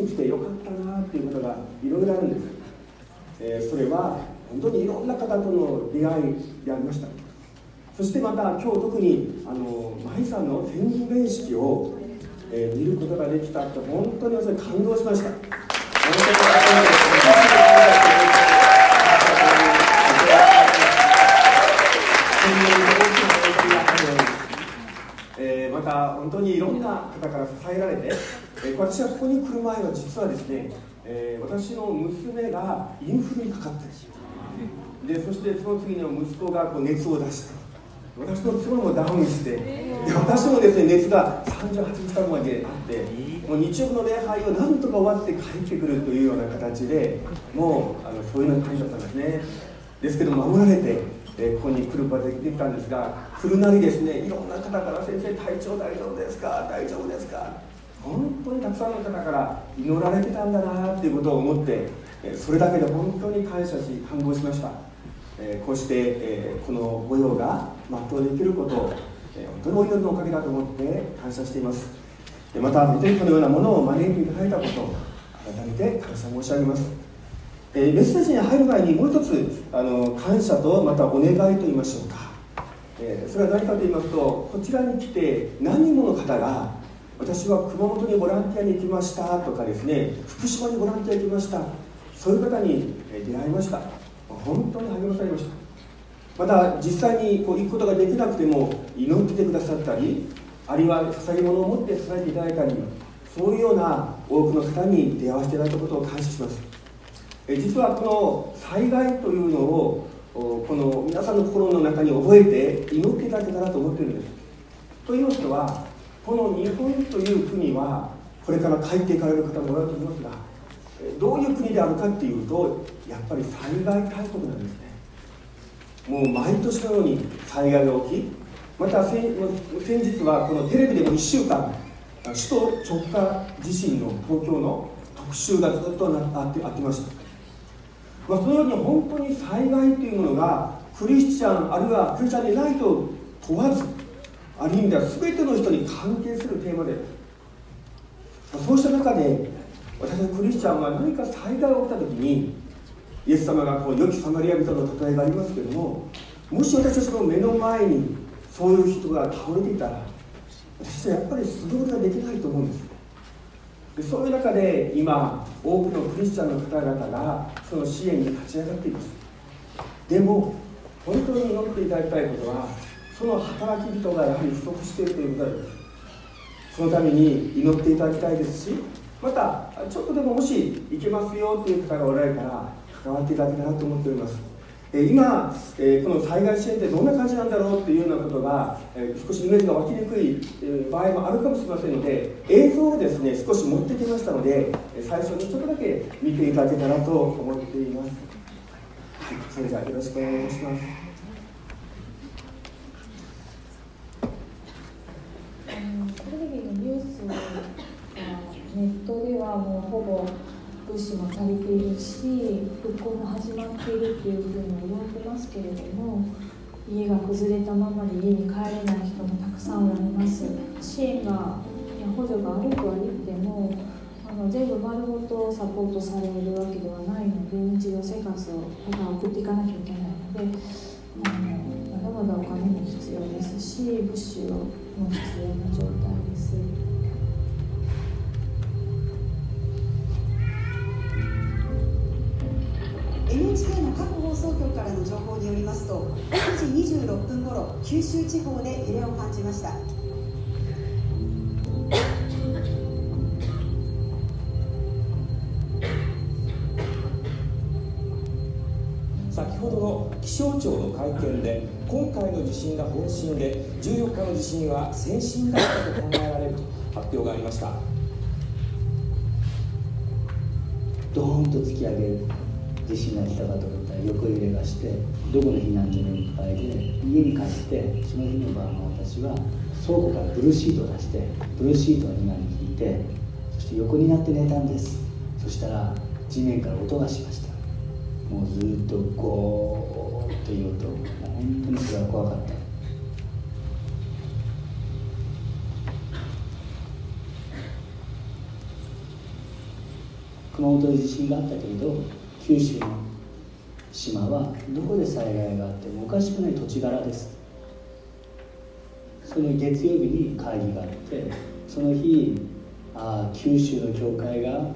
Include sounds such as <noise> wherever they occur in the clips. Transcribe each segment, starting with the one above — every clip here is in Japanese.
に来てよかったなっていうことがいろいろあるんです、えー、それは本当にいろんな方との出会いでありました。そしてまた今日特にあの舞さんの天狗面識を、えー、見ることができたって本当に私感動しました。えー、また本当にいろんな方から支えられてえ、私はここに来る前は実はですね、えー、私の娘がインフルにかかってでそしてその次の息子がこう熱を出して私の妻もダウンして、で私もですね熱が38日間まであってもう日曜の礼拝をなんとか終わって帰ってくるというような形でもうあのそういうような感じだったんですね。ですけど守られて、えここに来ることができたんですが来るなりですねいろんな方から先生体調大丈夫ですか？大丈夫ですか？本当にたくさんの方から祈られてたんだなっていうことを思ってそれだけで本当に感謝し感動しました。こうして、この御用が全うできることを、本当にお祈りのおかげだと思って感謝しています。またメテンコのようなものを招いていただいたことを改めて感謝申し上げます、メッセージに入る前にもう一つあの感謝とまたお願いと言いましょうか、それは何かと言いますとこちらに来て何人もの方が私は熊本にボランティアに行きましたとかですね福島にボランティア行きました。そういう方に出会いました。本当に励まされました。また実際にこう行くことができなくても祈っててくださったりあるいは捧げ物を持って支えていただいたりそういうような多くの方に出会わせていただいたことを感謝します。え実はこの災害というのをこの皆さんの心の中に覚えて祈っていただけたらと思っているんです。といますのはこの日本という国はこれから帰っていかれる方もおられると思いますがどういう国であるかっていうとやっぱり災害大国なんですね。もう毎年のように災害が起きまた先日はこのテレビでも1週間首都直下地震の東京の特集がずっとあってあってました、まあ、そのように本当に災害というものがクリスチャンあるいはクリスチャンでないと問わずある意味では全ての人に関係するテーマでそうした中で私のクリスチャンは何か災害が起きた時にイエス様がこう良きサマリア人の例えがありますけどももし私たちの目の前にそういう人が倒れていたら私はやっぱり素通りはできないと思うんです。でそういう中で今多くのクリスチャンの方々がその支援に立ち上がっています。でも本当に祈っていただきたいことはその働き人がやはり不足しているということです。そのために祈っていただきたいですしまたちょっとでももし行けますよという方がおられたら関わっていただけたらと思っております。今、この災害支援ってどんな感じなんだろうっていうようなことが少しイメージが湧きにくい場合もあるかもしれませんので映像をですね少し持ってきましたので最初にちょっとだけ見ていただけたらと思っています、それではよろしくお願いします。テレビのニュースネットではもうほぼ物資も足りているし復興も始まっているっていうふうに言われてますけれども家が崩れたままで家に帰れない人もたくさんおられます。支援が補助があるとは言ってもあの全部丸ごとサポートされるわけではないので日常生活をただ送っていかなきゃいけないのであのまだまだお金も必要ですし物資をも必要な状態です。NHK の各放送局からの情報によりますと9時26分ごろ九州地方で揺れを感じました庁の会見で今回の地震が本震で14日の地震は先震だったと考えられると発表がありました。ドーンと突き上げる地震が来たかと思ったら横揺れがしてどこの避難所もいっぱいで家に帰ってその日の晩私は倉庫からブルーシートを出してブルーシートを今に引いてそして横になって寝たんです。そしたら地面から音がしました。もうずっとゴーッという音もう本当にそれは怖かった。熊本で地震があったけれど九州の島はどこで災害があってもおかしくない土地柄です。その月曜日に会議があってその日ああ九州の教会が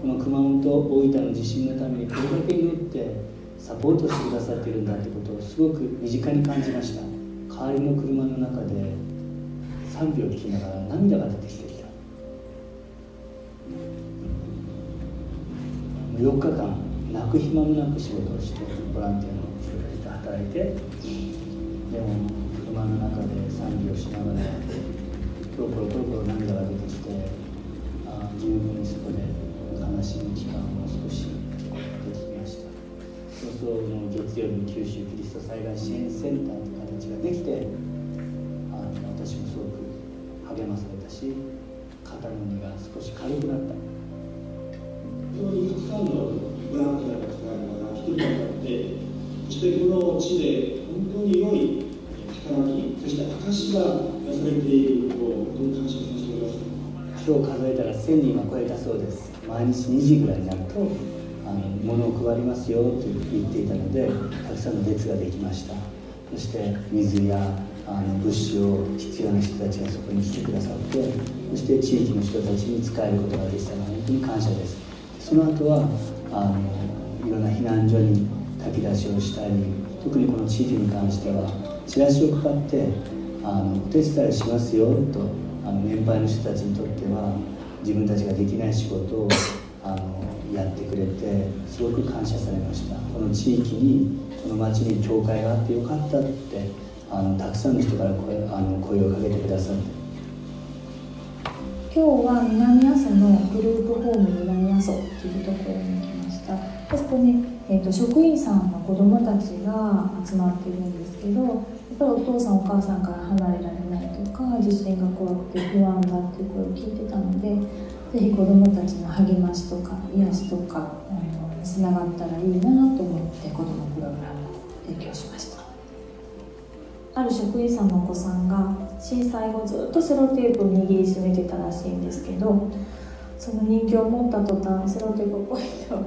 この熊本大分の地震のためにこれだけ祈ってサポートしてくださっているんだってことをすごく身近に感じました。代わりの車の中で賛美を聞きながら涙が出てきてきた。4日間泣く暇もなく仕事をしてボランティアの人たちと働いてでも車の中で賛美をしながらポロポロポロポロ涙が出てきてあ十分にそこで悲しむ期間も少しその月曜日に九州キリスト災害支援センターという形ができてあ私もすごく励まされたし肩の荷が少し軽くなった。非常にたくさんのボランティアの方々が来てくださってそしてこの地で本当に良い働きそして証がなされていることを本当に感謝させてください今日数えたら1000人は超えたそうです。毎日2時ぐらいになると物を配りますよと言っていたのでたくさんの列ができました。そして水やあの物資を必要な人たちがそこに来てくださってそして地域の人たちに使えることができたのは本当に感謝です。その後はあのいろんな避難所に炊き出しをしたり特にこの地域に関してはチラシを配ってあのお手伝いしますよとあの年配の人たちにとっては自分たちができない仕事をあのやってくれてすごく感謝されました。この地域にこの町に教会があってよかったってあのたくさんの人から声あの声をかけてくださって。今日は南阿蘇のグループホーム南阿蘇というところに来ました。でそこに、えーと、職員さんの子どもたちが集まっているんですけどやっぱりお父さんお母さんから離れられないとか地震が怖くて不安だっていう声を聞いてたのでぜひ子どもたちの励ましとか癒しとかつながったらいいなと思って子どもプログラムを提供しましたある職員さんのお子さんが震災後ずっとセロテープを握りしめてたらしいんですけどその人形を持った途端セロテープをポイッと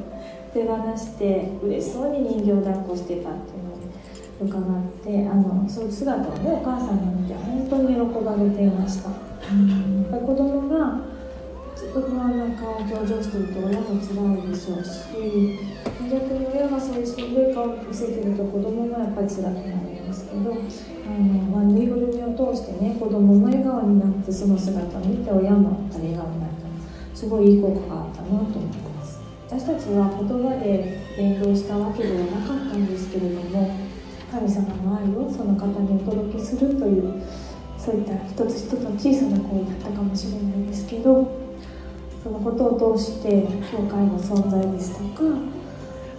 手放して嬉しそうに人形を抱っこしてたっていうのを伺ってあのそういう姿をねお母さんが見て本当に喜ばれていました。子供がずっと不安な顔を表情してると親も辛いでしょうし逆に親がそういうしんどい顔を見せてると子供もやっぱり辛くなるんですけどあの、まあ、ぬいぐるみを通してね子供も笑顔になってその姿を見て親も笑顔になったすごいいい効果があったなと思います。私たちは言葉で連動したわけではなかったんですけれども神様の愛をその方にお届けするというそういった一つ一つの小さな行為だったかもしれないですけどそのことを通して教会の存在ですとか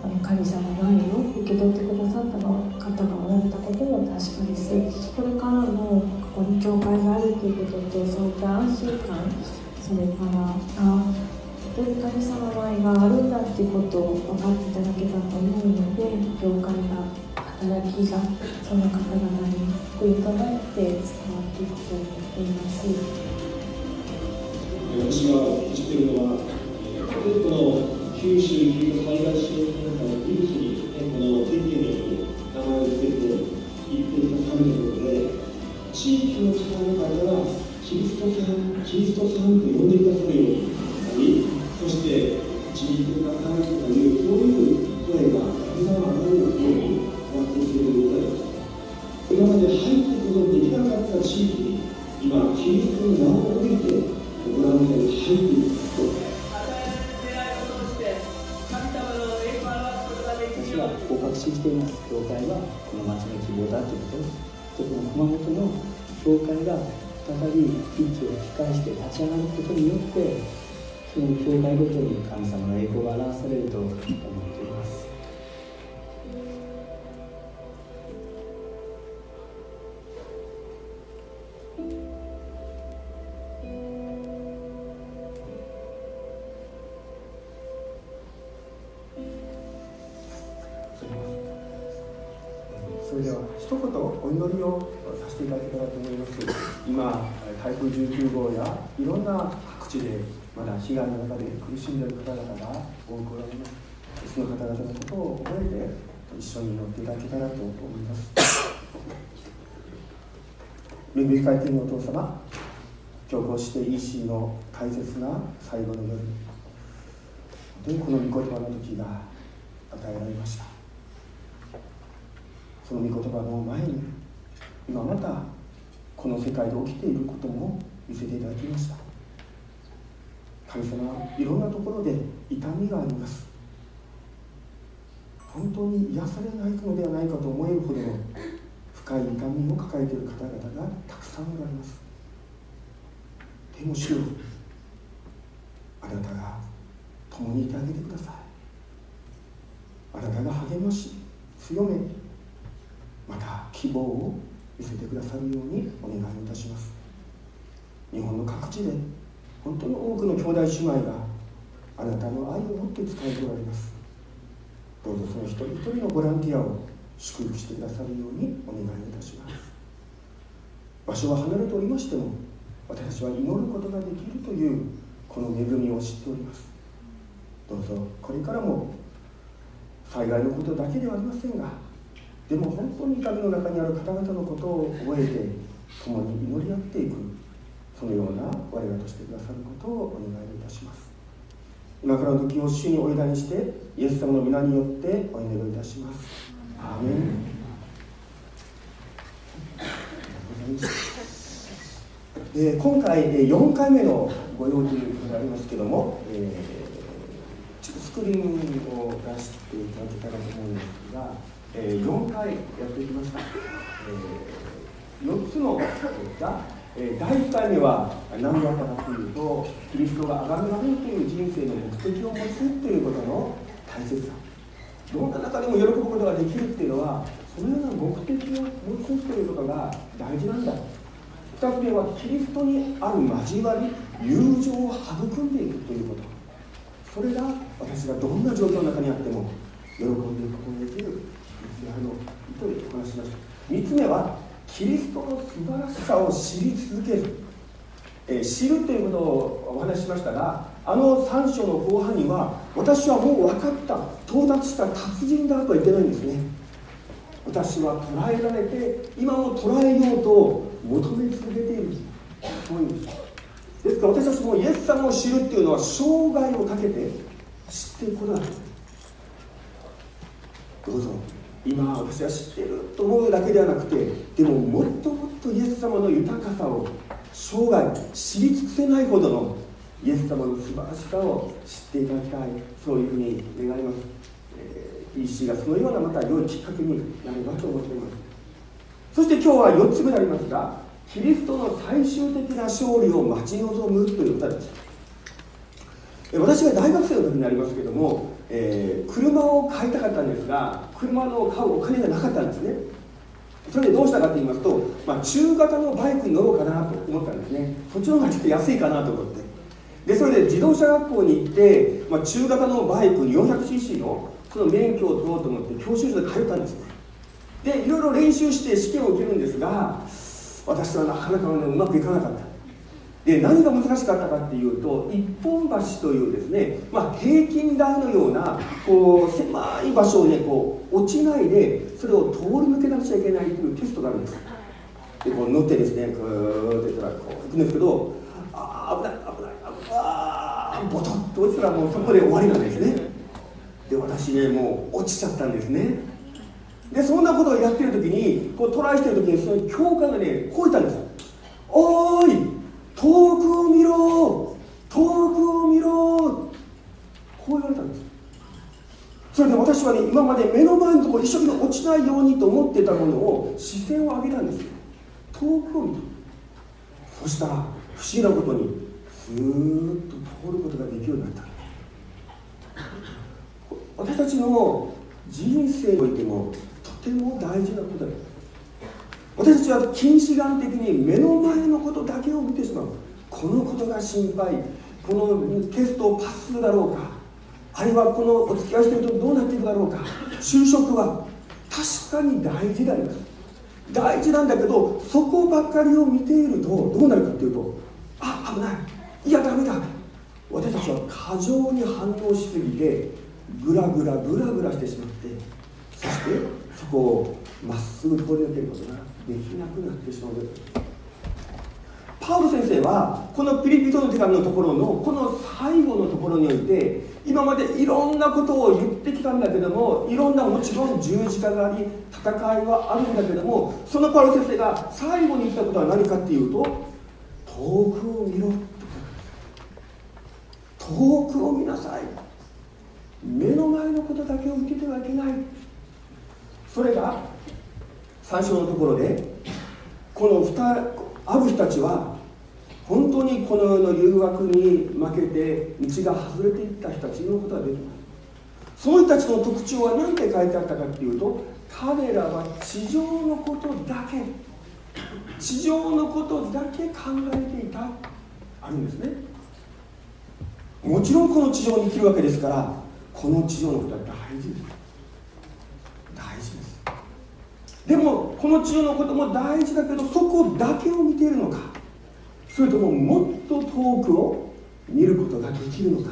あの神様の愛を受け取ってくださった方がおられたことも確かですこれからもここに教会があるということとそういった安心感それからあ本当に神様の愛があるんだっていうことを分かっていただけたと思うので教会が働きがその方々に福音となって伝わっていくと思っています。私が知っているのは、例えばこの九州救護災害支援センターのニュースに、ね、この宣言に名前を付けて言ってくださるということで、地域の方々がキリストさん、キリストさんと呼んでくださるようになり、そして地域の方々という、そういう声がたくさん上がるようになってきているのでございます。今まで入っていくことのできなかった地域に、今、キリストの名を置いて、ボランティアに入っていく私はこう確信してしています教会はこの町の希望だということですでこの熊本の教会が再び息を吹き返して立ち上がることによってその教会ごとに神様の栄光が表されると思います。一言お祈りをさせていただけたらと思います。今台風19号やいろんな各地でまだ被害の中で苦しんでいる方々が多くおられます。その方々のことを覚えて一緒に祈っていただけたらと思います。恵み深い天のお父様今日こうして EC の大切な最後の夜本当にこの御言葉の時が与えられました。その御言葉の前に今またこの世界で起きていることも見せていただきました。神様いろんなところで痛みがあります。本当に癒されないのではないかと思えるほどの深い痛みを抱えている方々がたくさんおられます。でも主よあなたが共にいてあげてください。あなたが励まし強めまた希望を見せてくださるようにお願いいたします。日本の各地で本当に多くの兄弟姉妹があなたの愛を持って伝えておられます。どうぞその一人一人のボランティアを祝福してくださるようにお願いいたします。場所は離れておりましても私は祈ることができるというこの恵みを知っております。どうぞこれからも災害のことだけではありませんがでも本当に痛みの中にある方々のことを覚えて共に祈り合っていくそのような我らとしてくださることをお願いいたします。今からの時を主にお委ねしてイエス様の皆によってお祈りをいたします。アーメンえー今回えー4回目のご用事になりますけども、えーちょっとスクリーンを出していただけたらと思うんですが、えー4回やってきました、え4つのですが、え第1回目は何だったかというとキリストが崇められるという人生の目的を持つということの大切さ。どんな中でも喜ぶことができるっていうのはそのような目的を持つということが大事なんだ。2つ目はキリストにある交わり友情を育んでいくということ。それが私がどんな状況の中にあっても喜んでいくことができる。キリストであるのとお話しました3つ目はキリストの素晴らしさを知り続ける、えー知るということをお話ししましたがあの3章の後半には私はもう分かった到達した達人だとは言ってないんですね。私は捉えられて今も捉えようと求め続けている。そういうんです。ですから私たちもイエス様を知るっていうのは生涯をかけて知っていくことだどうぞ。今私は知ってると思うだけではなくてでももっともっとイエス様の豊かさを生涯知り尽くせないほどのイエス様の素晴らしさを知っていただきたいそういうふうに願います、えー EC がそのようなまた良いきっかけになればと思っています。そして今日は4つ目になりますがキリストの最終的な勝利を待ち望むという歌です。私が大学生の時になりますけども、えー車を買いたかったんですが車の買うお金がなかったんですね。それでどうしたかと言いますと、まあ、中型のバイクに乗ろうかなと思ったんですね。そっちの方がちょっと安いかなと思って。でそれで自動車学校に行って、まあ、中型のバイクに 400cc のその免許を取ろうと思って教習所で通ったんですね。でいろいろ練習して試験を受けるんですが私はなかなか、ね、うまくいかなかった。で何が難しかったかっていうと一本橋というですね、まあ、平均台のようなこう狭い場所をねこう落ちないでそれを通り抜けなくちゃいけないというテストがあるんです。でこう乗ってですねぐーっと行ったらこう行くんですけどあー危ない危ない危ないあーボトッと落ちたらもうそこで終わりなんですね。で私ねもう落ちちゃったんですね。でそんなことをやってる時にこうトライしてる時にその教官がねこう言ったんですおーい遠くを見ろ遠くを見ろこう言われたんですそれで私はね今まで目の前のところ一生懸命落ちないようにと思ってたものを視線を上げたんですよ。遠くを見たそしたら不思議なことにスーッと通ることができるようになった私たちの人生においてもとても大事なことだ私たちは近視眼的に目の前のことだけを見てしまう。このことが心配。このテストをパスするだろうか。あるいはこのお付き合いしているとどうなっていくだろうか。就職は確かに大事であります。大事なんだけどそこばっかりを見ているとどうなるかっていうとあ危ない。いやダメだ。私たちは過剰に反応しすぎてぐらぐらぐらぐらしてしまってそしてそこをまっすぐ通り抜けることができなくなってしまう。ですパウロ先生はこのピリピトの手紙のところのこの最後のところにおいて今までいろんなことを言ってきたんだけどもいろんなもちろん十字架があり戦いはあるんだけどもそのパウロ先生が最後に言ったことは何かっていうと遠くを見ろってこと遠くを見なさい目の前のことだけを見ててはいけない。それが最初のところでこの2ある人たちは本当にこの世の誘惑に負けて道が外れていった人たちのことが出てますその人たちの特徴は何て書いてあったかっていうと彼らは地上のことだけ地上のことだけ考えていたあるんですね。もちろんこの地上に生きるわけですからこの地上のことは大事です。大事です。でもこの地上のことも大事だけどそこだけを見ているのか。それとももっと遠くを見ることができるのか。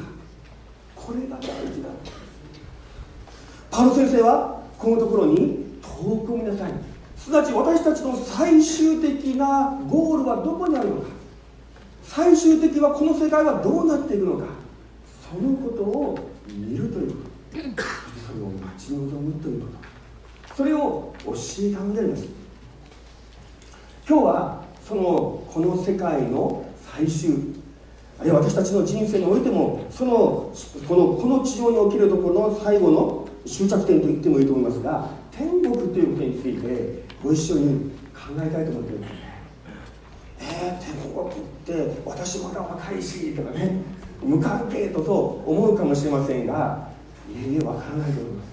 これが大事だ。パロ先生はこのところに遠くを見なさい。すなわち私たちの最終的なゴールはどこにあるのか。最終的はこの世界はどうなっていくのか。そのことを見るということ。そしてそれを待ち望むということ。それを教えたのであります。今日はそのこの世界の最終あるいは私たちの人生においてもそのこのこの地上におけるところの最後の終着点と言ってもいいと思いますが天国ということについてご一緒に考えたいと思っていますえー、天国って私まだ若いしとかね無関係とと思うかもしれませんがいえいえわからないと思います。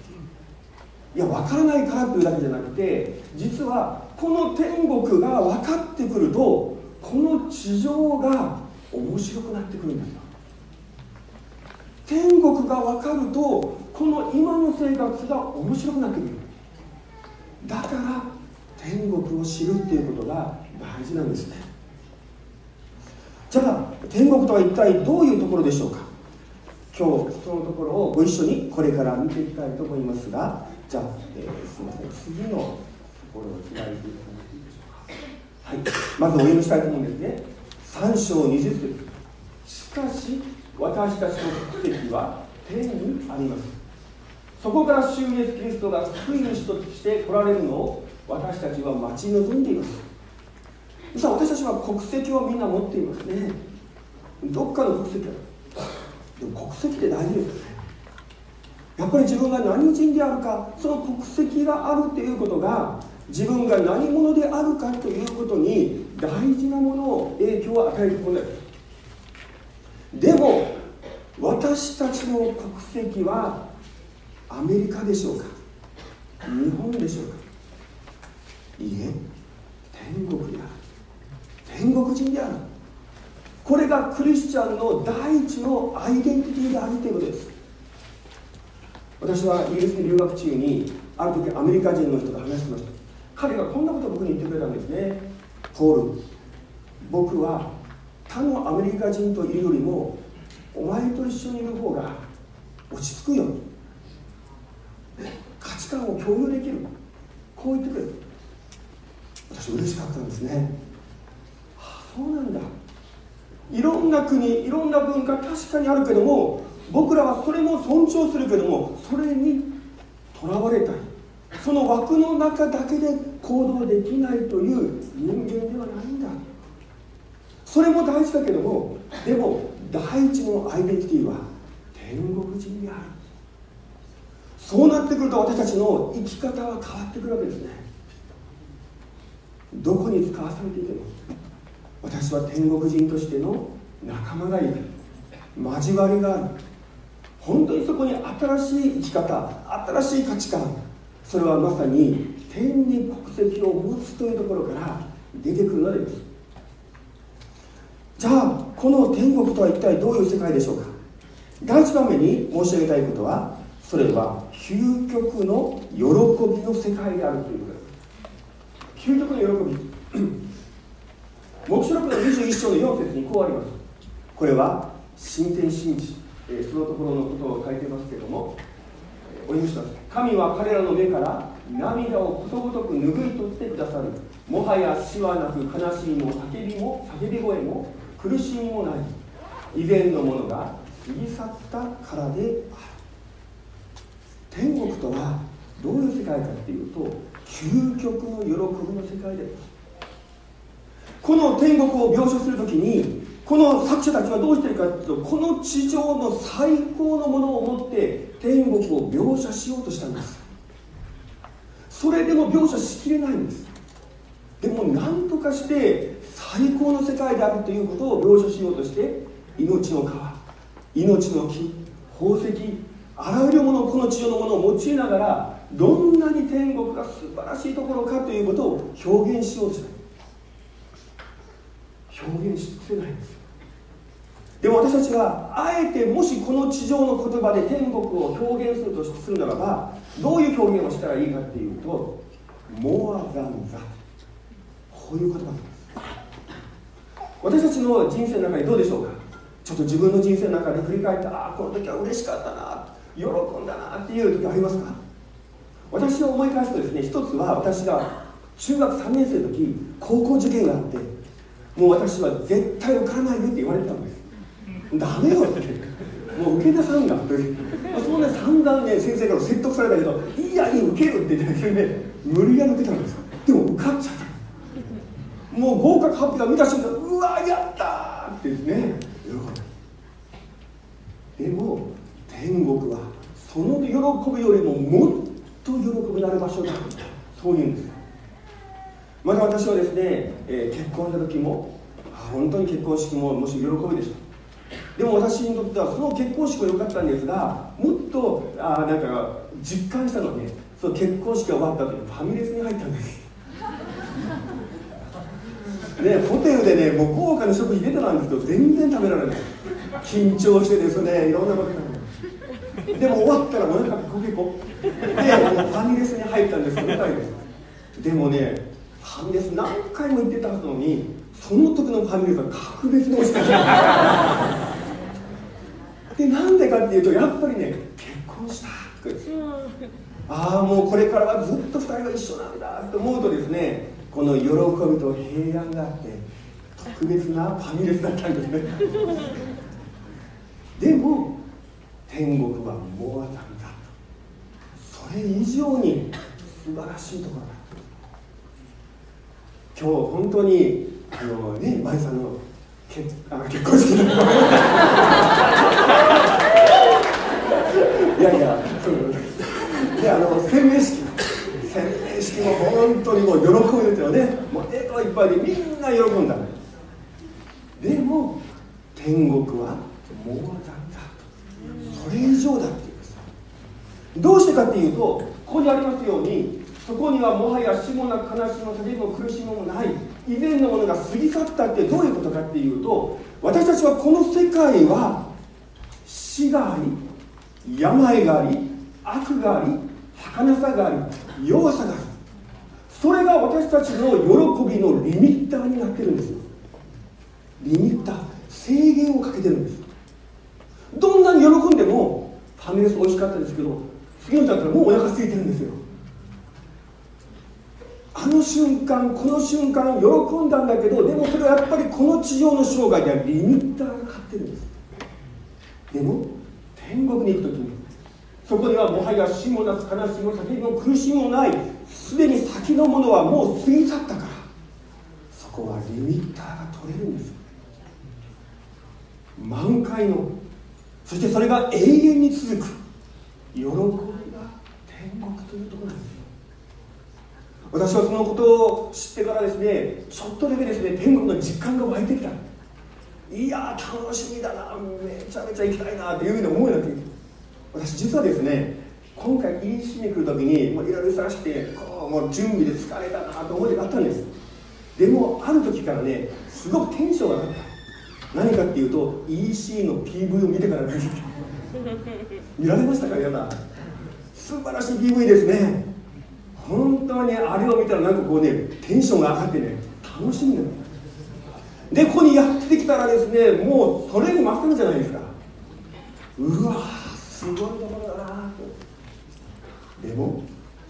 いや分からないからというだけじゃなくて実はこの天国が分かってくるとこの地上が面白くなってくるんですよ。天国が分かるとこの今の生活が面白くなってくる。だから天国を知るっていうことが大事なんですね。じゃあ天国とは一体どういうところでしょうか？今日そのところをご一緒にこれから見ていきたいと思いますがじゃあ、えー、すみません。次のところを開いていただいていいでしょうかはい。まずお読みしたいと思うんですね。3章20節。しかし私たちの国籍は天にあります。そこから主イエスキリストが救い主として来られるのを私たちは待ち望んでいます。実は私たちは国籍をみんな持っていますね。どっかの国籍だでも国籍って大事ですよね。やっぱり自分が何人であるかその国籍があるということが自分が何者であるかということに大事なものを影響を与えることですでも私たちの国籍はアメリカでしょうか？日本でしょうか？いいえ天国である。天国人である。これがクリスチャンの第一のアイデンティティであるということです。私はイギリスに留学中にある時アメリカ人の人と話してました。彼がこんなことを僕に言ってくれたんですね。ポール僕は他のアメリカ人といるよりもお前と一緒にいる方が落ち着くよ。価値観を共有できる。こう言ってくれ。る私嬉しかったんですね、はあ、そうなんだ。いろんな国いろんな文化確かにあるけども僕らはそれも尊重するけどもそれにとらわれた。いその枠の中だけで行動できないという人間ではないんだ。それも大事だけどもでも第一のアイデンティティは天国人である。そうなってくると私たちの生き方は変わってくるわけですね。どこに使わされていても私は天国人としての仲間がいる。交わりがある。本当にそこに新しい生き方新しい価値観それはまさに天に国籍を持つというところから出てくるのです。じゃあこの天国とは一体どういう世界でしょうか？第一番目に申し上げたいことはそれは究極の喜びの世界であるということ。です究極の喜び。<clears throat> 黙示録の21章の4節にこうあります。これは新天神地、えー、そのところのことを書いてますけども、お読みします神は彼らの目から涙をことごとく拭い取ってくださる。もはや死はなく悲しみも叫びも叫び声も苦しみもない。以前のものが過ぎ去ったからである。天国とはどういう世界かっていうと究極の喜びの世界ですこの天国を描写するときにこの作者たちはどうしてるかというとこの地上の最高のものを持って天国を描写しようとしたんです。それでも描写しきれないんです。でも何とかして最高の世界であるということを描写しようとして命の川命の木宝石あらゆるものこの地上のものを用いながらどんなに天国が素晴らしいところかということを表現しようとした。表現し尽くせないんです。でも私たちはあえてもしこの地上の言葉で天国を表現するとするならばどういう表現をしたらいいかっていうと「モアザンザ」こういう言葉なんです。私たちの人生の中にどうでしょうか？ちょっと自分の人生の中で振り返ってああこの時は嬉しかったな喜んだなっていう時ありますか？私を思い返すとですね一つは私が中学3年生の時高校受験があってもう私は絶対受からないでって言われてたんですダメよってもう受けなさんがというそんな散々ね先生から説得されたけどいやいい受けるって言ってそれで無理やり受けたんですでも受かっちゃったもう合格発表が見た瞬間うわやったってですねでも天国はその喜びよりももっと喜びのある場所だそういうんですまた私はですね、えー、結婚した時もあ本当に結婚式ももし喜びでしたでも私にとってはその結婚式も良かったんですがもっとあなんか実感したのはねその結婚式が終わった後にファミレスに入ったんです。ね、ホテルでねもう豪華な食事出てたんですけど全然食べられない。緊張してですねいろんなこと。がでも終わったらお腹ペコペコ。でもうファミレスに入ったんですよで。でもねファミレス何回も行ってたのにその時のファミレスは格別に美味しかった。でなんでかっていうとやっぱりね結婚したああもうこれからはずっと2人は一緒なんだと思うとですねこの喜びと平安があって特別なファミレスだったんですね。<laughs> でも天国はもうあたんだと。それ以上に素晴らしいところだ今日本当にあのね舞さんの結あ結婚式いやいやであの洗礼式。洗礼式も本当にもう喜びですよねもう笑顔いっぱいでみんな喜んだでも天国はもうだとそれ以上だっていうんですどうしてかっていうとここにありますようにそこにはもはや死もなく悲しみも叫びも苦しみもない。以前のものが過ぎ去ったってどういうことかっていうと私たちはこの世界は死があり病があり悪があり儚さがあり弱さがある。それが私たちの喜びのリミッターになってるんですよ。リミッター。制限をかけてるんです。どんなに喜んでもファミレス美味しかったですけど次の日だったらもうお腹空いてるんですよ。あの瞬間この瞬間喜んだんだけどでもそれはやっぱりこの地上の生涯ではリミッターがかかってるんです。でも天国に行く時にそこにはもはや死もなく悲しみも叫びも苦しみもないすでに先のものはもう過ぎ去ったからそこはリミッターが取れるんです。満開のそしてそれが永遠に続く喜びが天国というところなんです。私はそのことを知ってからですねちょっとだけですね天国の実感が湧いてきた。いや楽しみだなめちゃめちゃ行きたいなっていうふうに思うようになってきた。私実はですね今回 EC に来る時にもういろいろ探してこうもう準備で疲れたなと思いがあったんです。でもある時からねすごくテンションが上がった。何かっていうと EC の PV を見てから見られましたか皆さん？素晴らしい PV ですね。本当にあれを見たらなんかこうねテンションが上がってね楽しみなの。でここにやってきたらですねもうそれに勝るじゃないですか。うわすごいところだなと。でも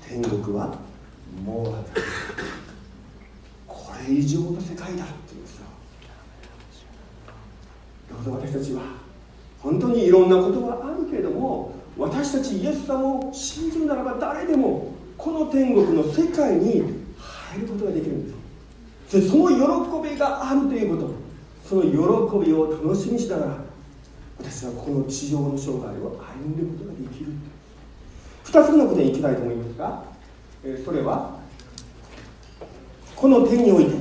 天国はもうこれ以上の世界だっていうんですよどうぞ私たちは本当にいろんなことはあるけれども私たちイエス様を信じるならば誰でもこの天国の世界に入ることができるんです。でその喜びがあるということ。その喜びを楽しみしながら私はこの地上の生涯を歩んでいくことができる2つ目のことに行きたいと思いますが、えそれはこの手において、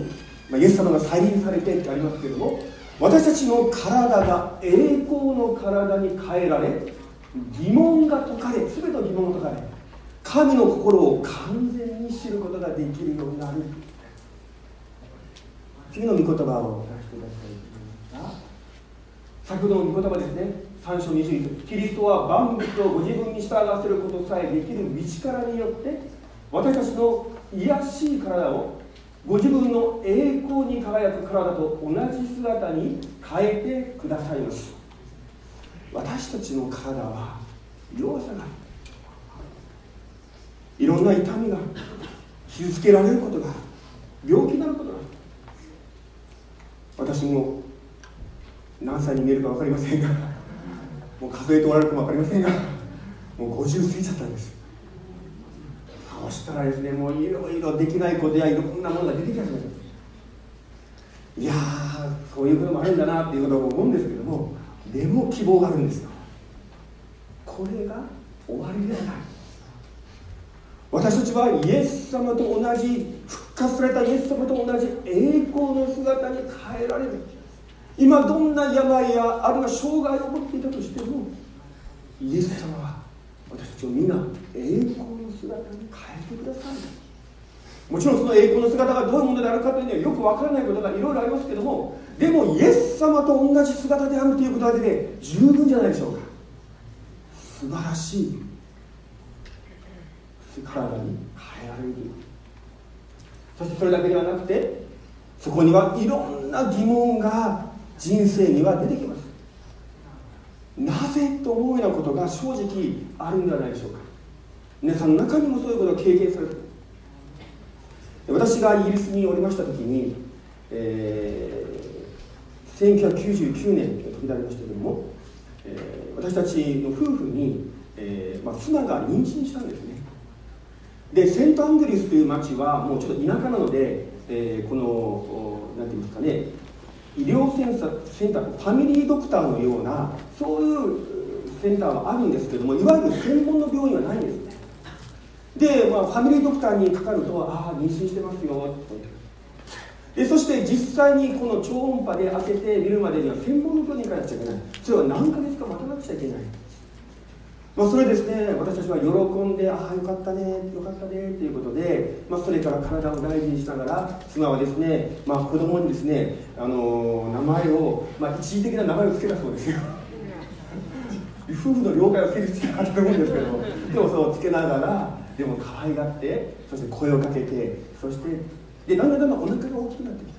まあ、イエス様が再臨されてってありますけれども私たちの体が栄光の体に変えられ疑問が解かれ全ての疑問が解かれ神の心を完全に知ることができるようになる。次の御言葉を出していただきたい。と思います先ほどの御言葉ですね。3章21節。キリストは万物をご自分に従わせることさえできる道からによって私たちの癒しい体をご自分の栄光に輝く体と同じ姿に変えてくださいます。私たちの体は弱さがある。いろんな痛みが傷つけられることが病気になることが私も何歳に見えるか分かりませんがもう数えておられるかも分かりませんがもう50過ぎちゃったんです。そうしたらですねもういろいろできないことやいろんなものが出てき始めたんです。いやそういうこともあるんだなっていうことを思うんですけどもでも希望があるんですよ。これが終わりではない。私たちはイエス様と同じ復活されたイエス様と同じ栄光の姿に変えられる。今どんな病やあるいは障害を持っていたとしてもイエス様は私たちを皆栄光の姿に変えてください。もちろんその栄光の姿がどういうものであるかというのはよくわからないことがいろいろありますけどもでもイエス様と同じ姿であるということだけで十分じゃないでしょうか。素晴らしい。体に変えられる。そしてそれだけではなくてそこにはいろんな疑問が人生には出てきます。なぜと思うようなことが正直あるんではないでしょうか。皆さんの中にもそういうことを経験されて私がイギリスにおりました時に、えー、1999年と時でありましたけども、えー、私たちの夫婦に、えーまあ、妻が妊娠したんですね。でセントアンドリスという町はもうちょっと田舎なので、えー、この何て言いますかね医療センターセンターファミリードクターのようなそういうセンターはあるんですけどもいわゆる専門の病院はないんですね。で、まあ、ファミリードクターにかかるとああ妊娠してますよ。でそして実際にこの超音波で当てて見るまでには専門の病院に行かなくちゃいけない。それは何ヶ月か待たなくちゃいけない。まあ、それですね私たちは喜んでああよかったねよかったねということで、まあ、それから体を大事にしながら妻はですね、まあ、子供にですね、あの名前を、まあ、一時的な名前を付けたそうですよ。<laughs> 夫婦の了解を成立してなかったと思うんですけどでもそうつけながらでも可愛がってそして声をかけてそしてでだんだんだんだんお腹が大きくなってき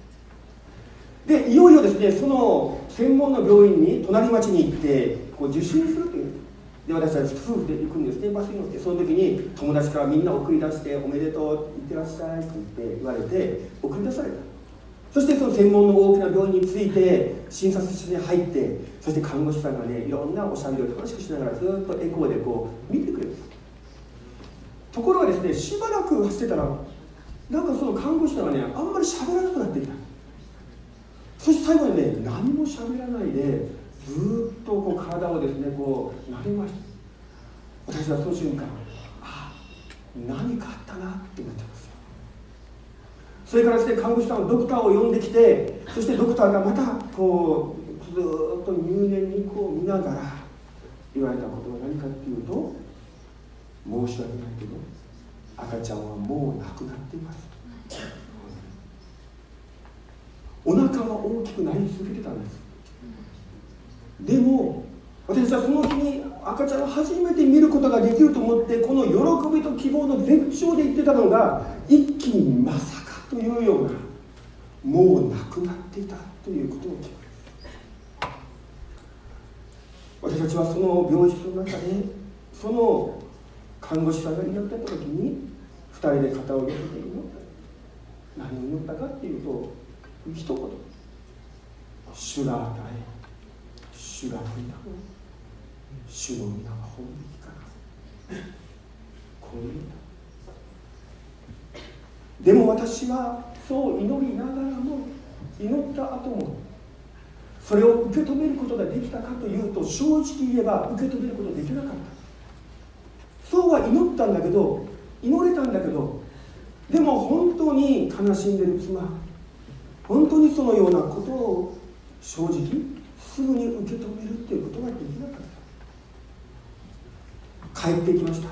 た。でいよいよですねその専門の病院に隣町に行ってこう受診するというで私たち夫婦で行くんです。ねバスに乗ってその時に友達からみんな送り出して「おめでとう」「いってらっしゃい」と言って言われて送り出された。そしてその専門の大きな病院に着いて診察室に入ってそして看護師さんがねいろんなおしゃべりを楽しくしながらずっとエコーでこう見てくれるところがですねしばらく走ってたらなんかその看護師さんがねあんまり喋らなくなってきた。そして最後にね何も喋らないでずっとこう体をですねこう撫でました。私はその瞬間あ何かあったなってなってますよ。それからですね看護師さんはドクターを呼んできてそしてドクターがまたこうずっと入念にこう見ながら言われたことは何かっていうと申し訳ないけど赤ちゃんはもう亡くなっています。お腹は大きくなり続けてたんです。でも私はその日に赤ちゃんを初めて見ることができると思ってこの喜びと希望の絶頂で言ってたのが一気にまさかというようなもう亡くなっていたということを私たちはその病室の中でその看護師さんが祈ってた時に2人で肩を寄せて祈った何を祈ったかっていうと一言。主が与え。主が取りた主の皆は本べきかなこういうでも私はそう祈りながらも祈った後もそれを受け止めることができたかというと正直言えば受け止めることができなかった。そうは祈ったんだけど祈れたんだけどでも本当に悲しんでる妻本当にそのようなことを正直すぐに受け止めるっていうことができなかった。帰ってきました。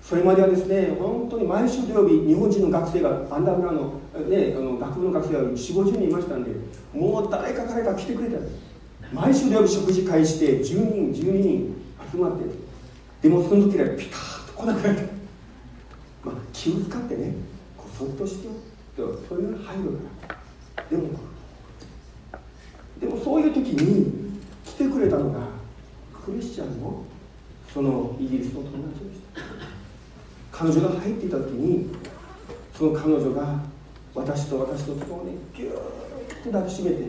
それまではですね本当に毎週土曜日日本人の学生がアンダーグラウンド、ね、あの学部の学生が4 5 0人いましたんでもう誰か彼か来てくれたんです。毎週土曜日食事会して10人12人集まってでもその時はピタッと来なくなった。まあ気を使ってねこうそっとしてよそういう配慮からでもでもそういう時に来てくれたのがクリスチャンのそのイギリスの友達でした。彼女が入っていた時にその彼女が私と私の妻をねギューッと抱きしめて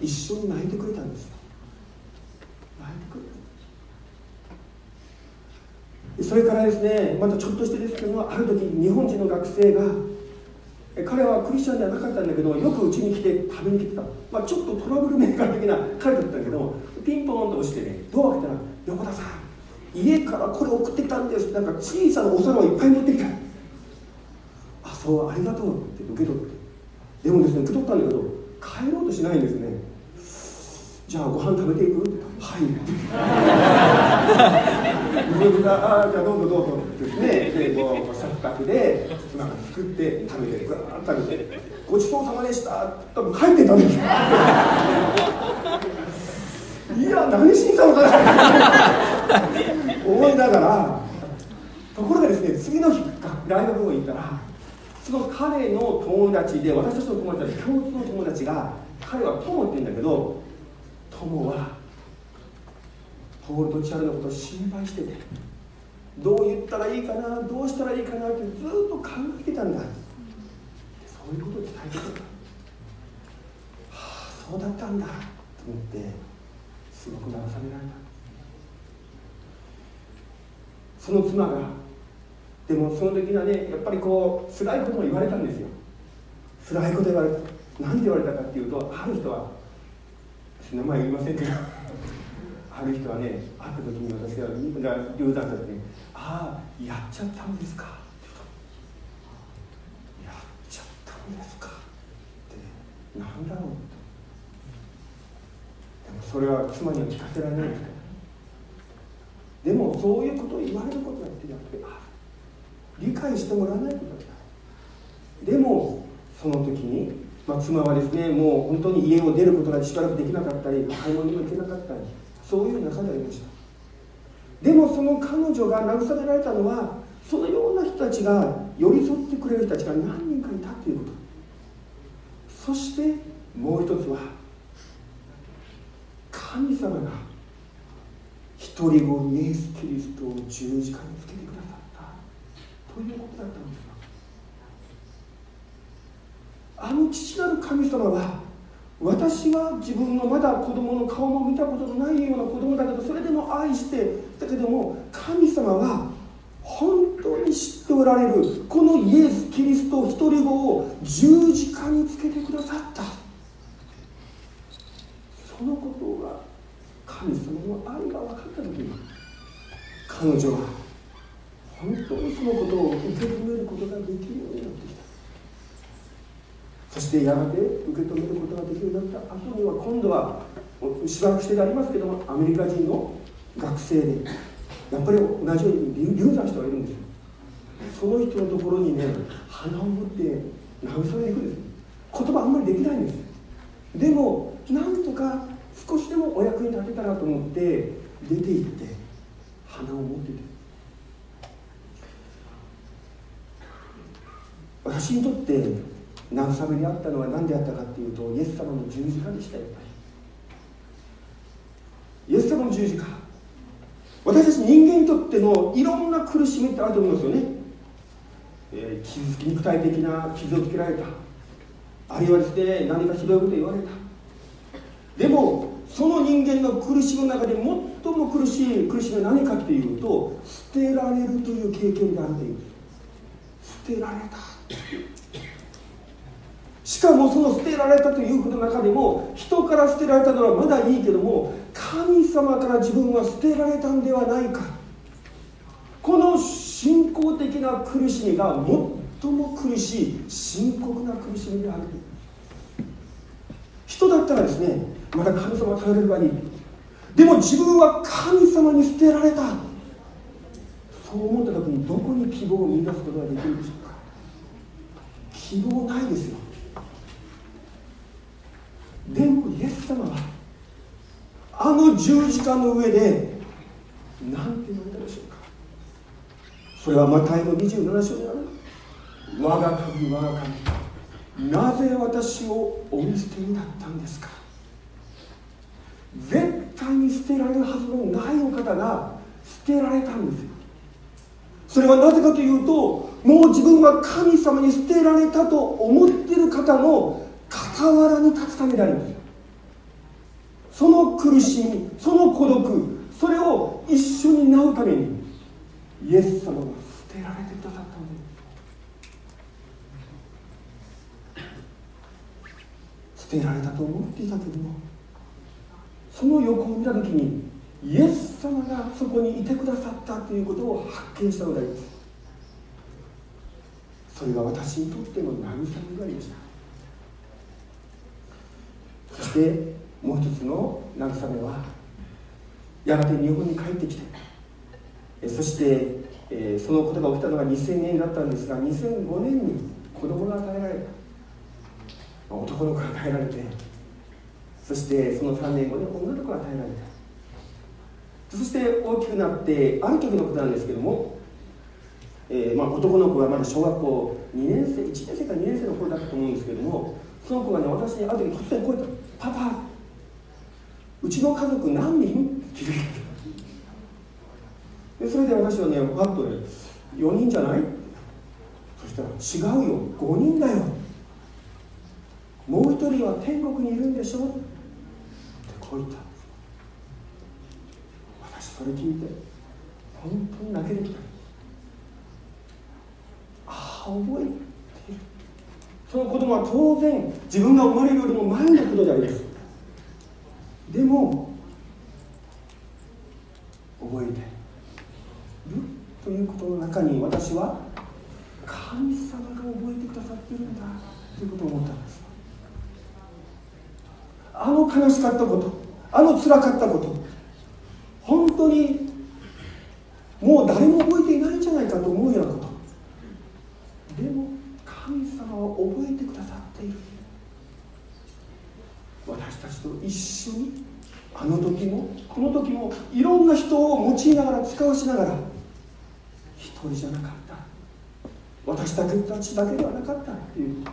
一緒に泣いてくれたんです泣いてくれたそれからですねまたちょっとしてですけどもある時日本人の学生が彼はクリスチャンではなかったんだけどよくうちに来て食べに来てた、まあ、ちょっとトラブルメーカー的な彼だったけどピンポンと押してねドア開けたら「横田さん家からこれ送ってきたんです」なんか小さなお皿をいっぱい持ってきた「あそうありがとう」って受け取って。でもですね受け取ったんだけど帰ろうとしないんですね。じゃあご飯食べていく？はい。<laughs> 僕が「あじゃあどうぞどうぞ」ってねでこう食卓でなんか作って食べてぐーっと食べて「ごちそうさまでした」多分帰ってたんですよ。<laughs> いや何しに来たのかな。思いながらところがですね次の日大学校行ったらその彼の友達で私たちの友達共通の友達が彼は友って言うんだけど友はポールとチャルのことを心配してて。どう言ったらいいかなどうしたらいいかなってずっと考えてたんだ。そういうことを伝えてくれた、はあそうだったんだ。と思ってすごく慰められた。その妻がでもその時にはねやっぱりこう辛いことも言われたんですよ。辛いこと言われた。何て言われたかっていうとある人は名前言いませんけどある人はね会った時に私が流産した時に「ああやっちゃったんですか」って言うと「やっちゃったんですか」ってなんだろうと。でもそれは妻には聞かせられないですでもそういうことを言われることだってやっぱりあ理解してもらわないことだでもその時に、まあ、妻はですねもう本当に家を出ることがしばらくできなかったり買い物にも行けなかったりそういう中でありました。でもその彼女が慰められたのはそのような人たちが寄り添ってくれる人たちが何人かいたということ。そしてもう一つは神様が一人子イエス・キリストを十字架につけてくださった。ということだったんですあの父なる神様は私は自分のまだ子供の顔も見たことのないような子供だけどそれでも愛してだけども神様は本当に知っておられる。このイエス・キリスト一人子を十字架につけてくださった。そのことが神様の愛が分かった時に彼女は本当にそのことを受け止めることができるようになってきた。そしてやがて受け止めることができるようになった後には今度はしばらくしてでありますけどもアメリカ人の学生でやっぱり同じように流産人がいるんですよ。その人のところにね鼻を持って慰めていくんです。言葉あんまりできないんです。でもなんとか少しでもお役に立てたらと思って出て行って鼻を持ってて。私にとって慰めにあったのは何であったかっていうとイエス様の十字架でしたやっぱり。イエス様の十字架。私たち人間にとってのいろんな苦しみってあると思いますよね、えー、傷つき肉体的な傷をつけられた。あるいはですね何かひどいこと言われた。でもその人間の苦しみの中で最も苦しい苦しみは何かっていうと捨てられるという経験であるという捨てられた。しかもその捨てられたということの中でも人から捨てられたのはまだいいけども神様から自分は捨てられたんではないか。この信仰的な苦しみが最も苦しい深刻な苦しみである。人だったらですねまた神様を頼れればいいでも自分は神様に捨てられた。そう思った時にどこに希望を見出すことができるでしょうか。希望ないですよ。でもイエス様はあの十字架の上で何て言われたでしょうか。それはマタイの27章にある我が神我が神なぜ私をお見捨てになったんですか？絶対に捨てられるはずのないお方が捨てられたんですよ。それはなぜかというともう自分は神様に捨てられたと思ってる方の傍らに立つためであります。その苦しみその孤独それを一緒になうためにイエス様が捨てられてくださったんです。捨てられたと思っていたけどもその横を見た時にイエス様がそこにいてくださったということを発見したのであります。それが私にとっての慰めでありました。そしてもう一つの慰めはやがて日本に帰ってきてそして、そのことが起きたのが2000年だったんですが2005年に子供が与えられた。男の子が与えられてそしてその3年後に女の子が与えられた。そして大きくなってある時のことなんですけども、えー、まあ、男の子がまだ小学校2年生1年生か2年生の頃だったと思うんですけどもその子がね私にある時突然こう言った「パパうちの家族何人? <laughs>」って聞いてでそれで私はねパッとね「4人じゃない?」そしたら「違うよ。5人だよ」もう一人は天国にいるんでしょ？ってこう言った。私それ聞いて本当に泣けてきた。ああ覚えてその子供は当然自分が生まれるよりも前のことであります。でも覚えてるということの中に私は神様が覚えてくださってるんだということを思ったんです。あの悲しかったことあの辛かったこと本当にもう誰も覚えていないんじゃないかと思うようなことでも神様は覚えてくださっている。私たちと一緒にあの時もこの時もいろんな人を用いながら使わしながら一人じゃなかった。私たちだけではなかったっていう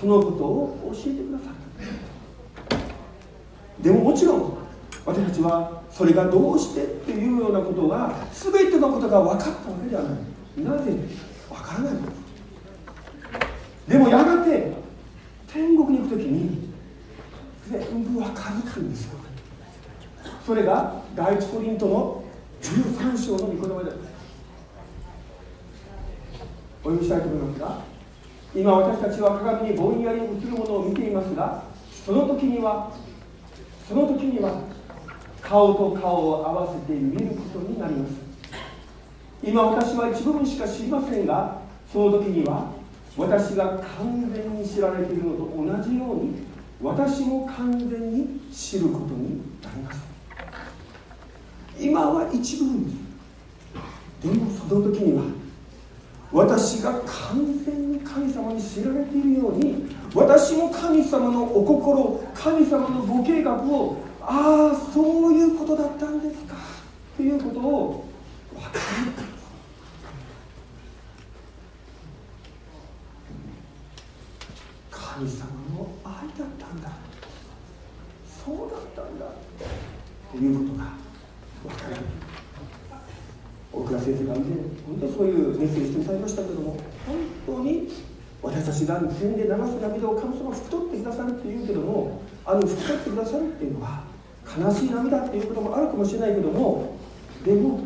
そのことを教えてくださった。でももちろん私たちはそれがどうしてっていうようなことが全てのことが分かったわけではない。なぜ？分からない。のでもやがて天国に行く時に全部分かるっていうんですよ。それが第一コリントの13章の御言葉ですお読みしたいと思いますが今私たちは鏡にぼんやり映るものを見ていますがその時にはその時には顔と顔を合わせて見ることになります。今私は一部分しか知りませんがその時には私が完全に知られているのと同じように私も完全に知ることになります。今は一部分です。でもその時には私が完全に神様に知られているように私も神様のお心神様のご計画をああそういうことだったんですか。ということを分かる。神様の愛だったんだ。そうだったんだということが分かる大倉先生が以前本当にそういうメッセージしてくださいましたけども本当に私たちが天で流す涙を神様が拭き取ってくださるっていうけどもあの拭き取ってくださるっていうのは悲しい涙っていうこともあるかもしれないけどもでも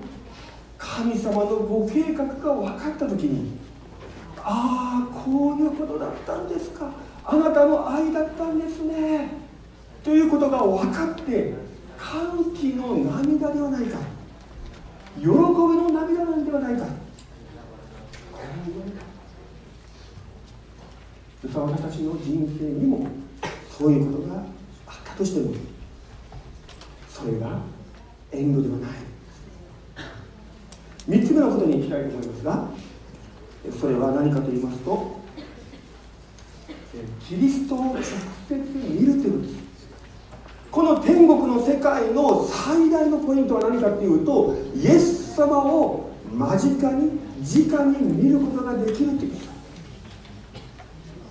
神様のご計画が分かった時にああこういうことだったんですか。あなたの愛だったんですね。ということが分かって歓喜の涙ではないか。喜びの涙なんではないか。私たちの人生にもそういうことがあったとしてもそれが遠慮ではない。3つ目のことに行きたいと思いますがそれは何かと言いますとキリストを直接見るということですこの天国の世界の最大のポイントは何かというとイエス様を間近に直に見ることができるというこ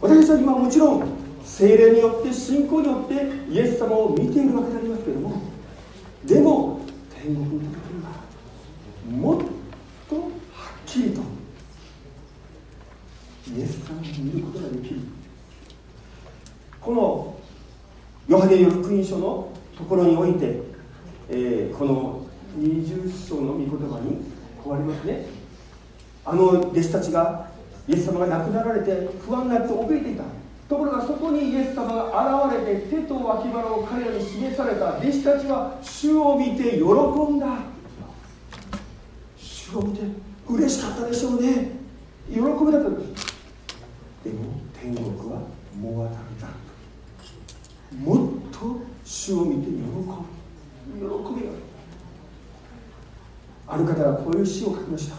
と。私たちは今もちろん精霊によって信仰によってイエス様を見ているわけでありますけれどもでも天国の時にはもっとはっきりとイエス様を見ることができる。このヨハネの福音書のところにおいて、えー、この20章の御言葉にこうありますね。あの弟子たちがイエス様が亡くなられて不安になって怯えていた。ところがそこにイエス様が現れて手と脇腹を彼らに示された。弟子たちは主を見て喜んだ。主を見て嬉しかったでしょうね。喜びだったでも天国はもう当たったもっと主を見て喜ぶ喜びがある方がこういう詩を書きました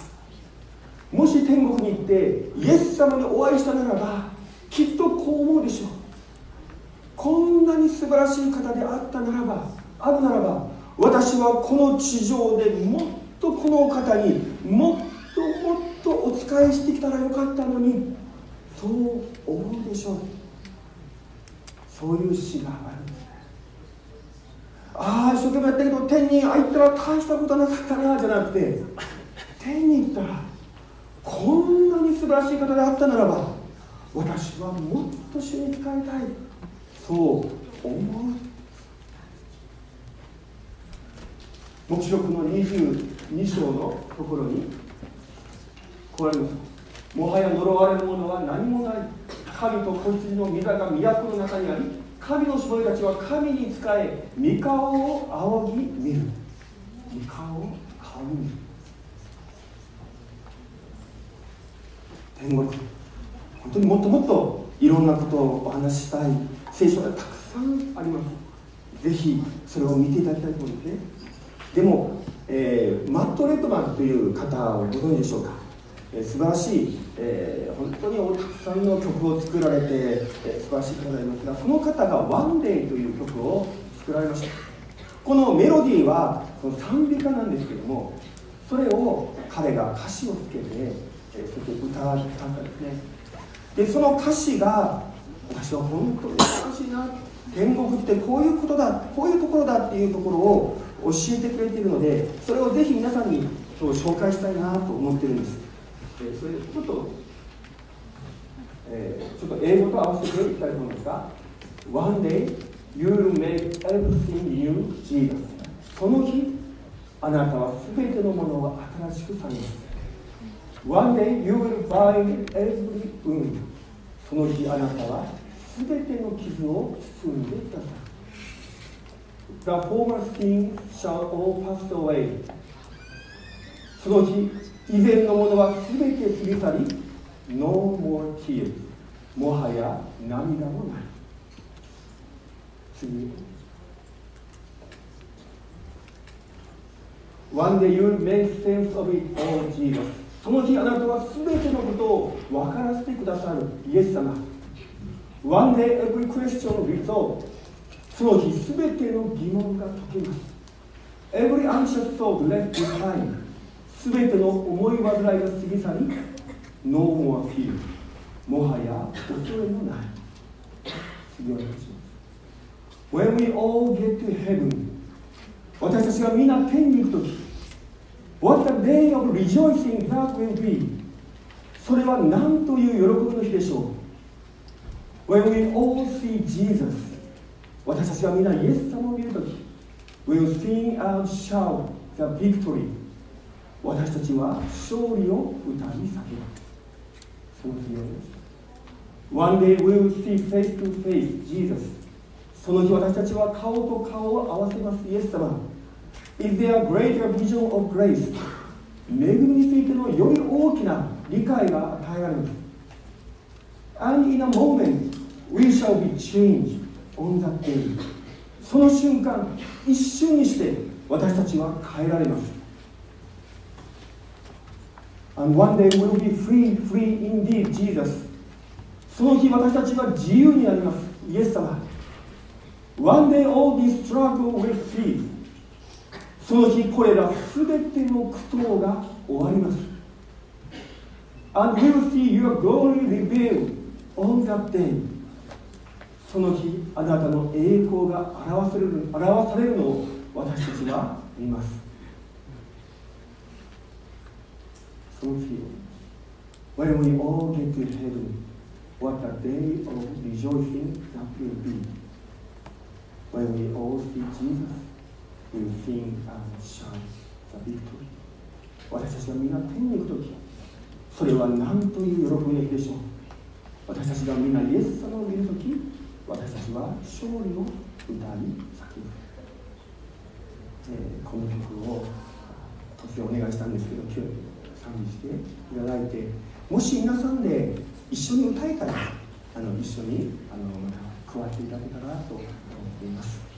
もし天国に行ってイエス様にお会いしたならばきっとこう思うでしょうこんなに素晴らしい方であったならばあるならば私はこの地上でもっとこの方にもっともっとお仕えしてきたらよかったのにそう思うでしょう。そういう詩があるんですああ一生懸命やったけど天に入ったら大したことなかったなじゃなくて <laughs> 天に行ったらこんなに素晴らしい方であったならば私はもっと主に仕えたい。そう思う。黙示録の22章のところにこうあります。もはや呪われるものは何もない神と子羊の御座が都の中にあり神の絞りたちは神に仕え御顔を仰ぎ見る。御顔を仰ぎ見る。天国。本当にもっともっといろんなことをお話ししたい聖書がたくさんあります。ぜひそれを見ていただきたいと思うんですねでも、えー、マット・レッドマンという方をご存知でしょうか、え、素晴らしい、えー、本当にたくさんの曲を作られて、えー、素晴らしい方でありますがその方が「ワンデイという曲を作られました。このメロディーはその賛美歌なんですけどもそれを彼が歌詞をつけて、え、そして歌ったんですね。でその歌詞が私は本当に素晴らしいな天国ってこういうことだこういうところだっていうところを教えてくれているのでそれをぜひ皆さんに今日紹介したいなと思ってるんです、えー、それちょっと、えー、ちょっと英語と合わせていきたいと思いますが One day you will make everything new Jesus その日あなたは全てのものを新しくされます One day you will bind every wound その日あなたは全ての傷を包んでください The former things shall all pass away その日以前のものは全て過ぎ去り No more tears もはや涙もない次 One day you make sense of it all Jesus その日あなたは全てのことを分からせてくださるイエス様 One day every question will be solved その日全ての疑問が解けます Every anxious thought left behind 全ての思い煩いが過ぎ去り No more fear もはや恐れのない次お願いします When we all get to heaven 私たちがみんな天に行くとき What a day of rejoicing that will be それは何という喜びの日でしょう When we all see Jesus 私たちがみんなイエス様を見るとき We'll sing and shout the victory 私たちは勝利を歌い叫ぶその次を One day we will see face to face Jesus その日私たちは顔と顔を合わせますイエス様 Is there a greater vision of grace? 恵みについてのより大きな理解が与えられます And in a moment we shall be changed on that day その瞬間一瞬にして私たちは変えられます And one day we'll be free, free indeed, Jesus その日私たちは自由になりますイエス様 One day all this struggle will cease その日これらすべての苦闘が終わります And we will see your glory revealed on that day その日あなたの栄光が表される表されるのを私たちは見ますその次 When we all get to heaven what a day of rejoicing that will be When we all see Jesus we will sing and shout the victory 私たちがみんな天に行くときそれは何という喜びでしょう私たちがみんなイエス様を見るとき私たちは勝利を歌い叫ぶ、えーこの曲を突然お願いしたんですけど今日賛美していただいてもし皆さんで一緒に歌えたらあの一緒にあのまた加わっていただけたらと思っています。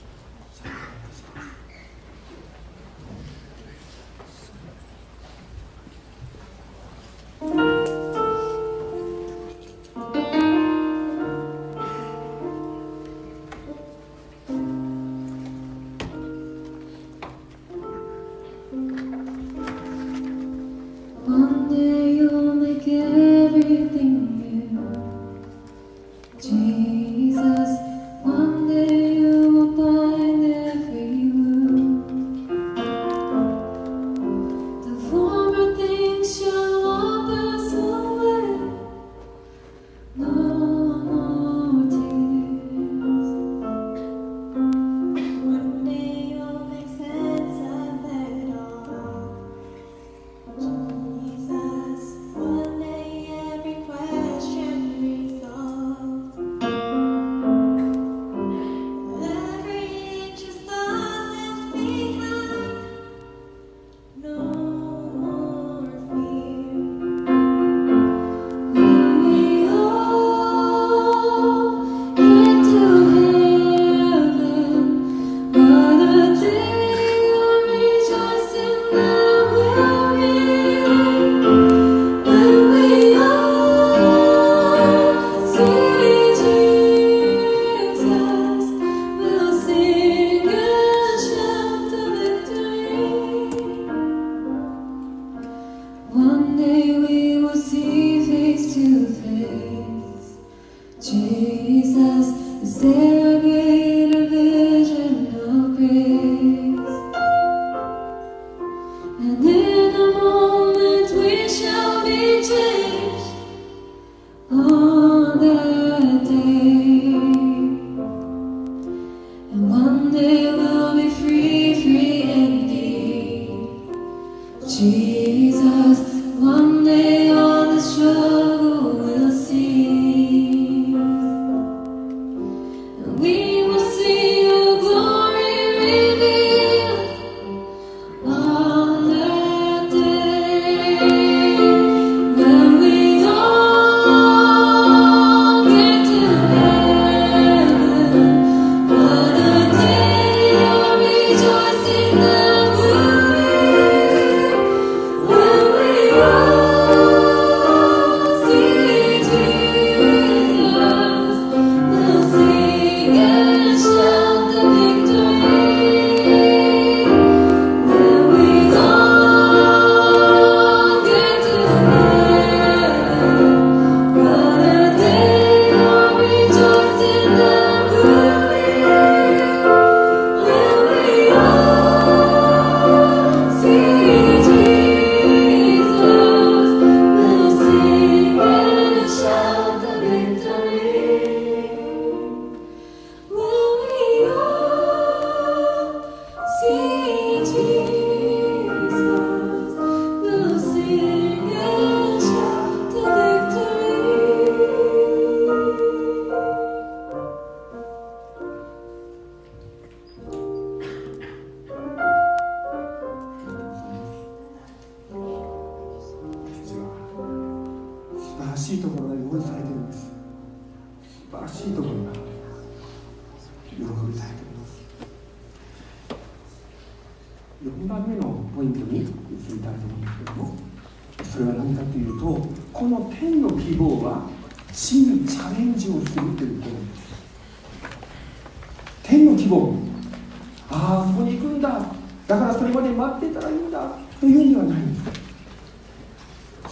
だからそれまで待ってたらいいんだというんではない。んです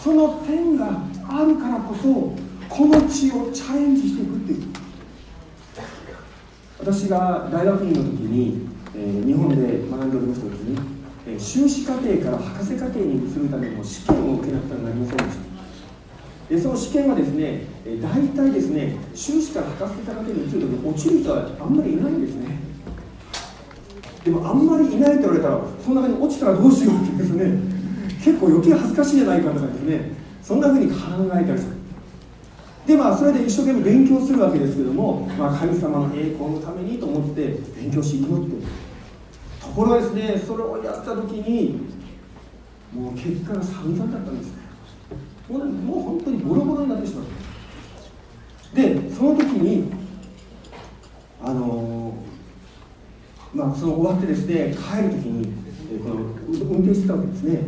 その天があるからこそこの地をチャレンジしていくっていう。私が大学院の時に、えー、日本で学んでおりました時に、えー、修士課程から博士課程にするための試験を受けなくてはなりませんでした。でその試験はですね、えー、大体ですね修士から博士課程に移る時に落ちる人はあんまりいないんですね。でもあんまりいないと言われたらその中に落ちたらどうしようってですね結構余計恥ずかしいじゃないかとかですねそんなふうに考えたりする。でまあそれで一生懸命勉強するわけですけども、まあ、神様の栄光のためにと思って勉強し祈ってところがですね。それをやった時にもう結果が散々だったんですもうもう本当にボロボロになってしまうでその時にあのー、まあその終わってですね帰る時にこの運転してたわけですね。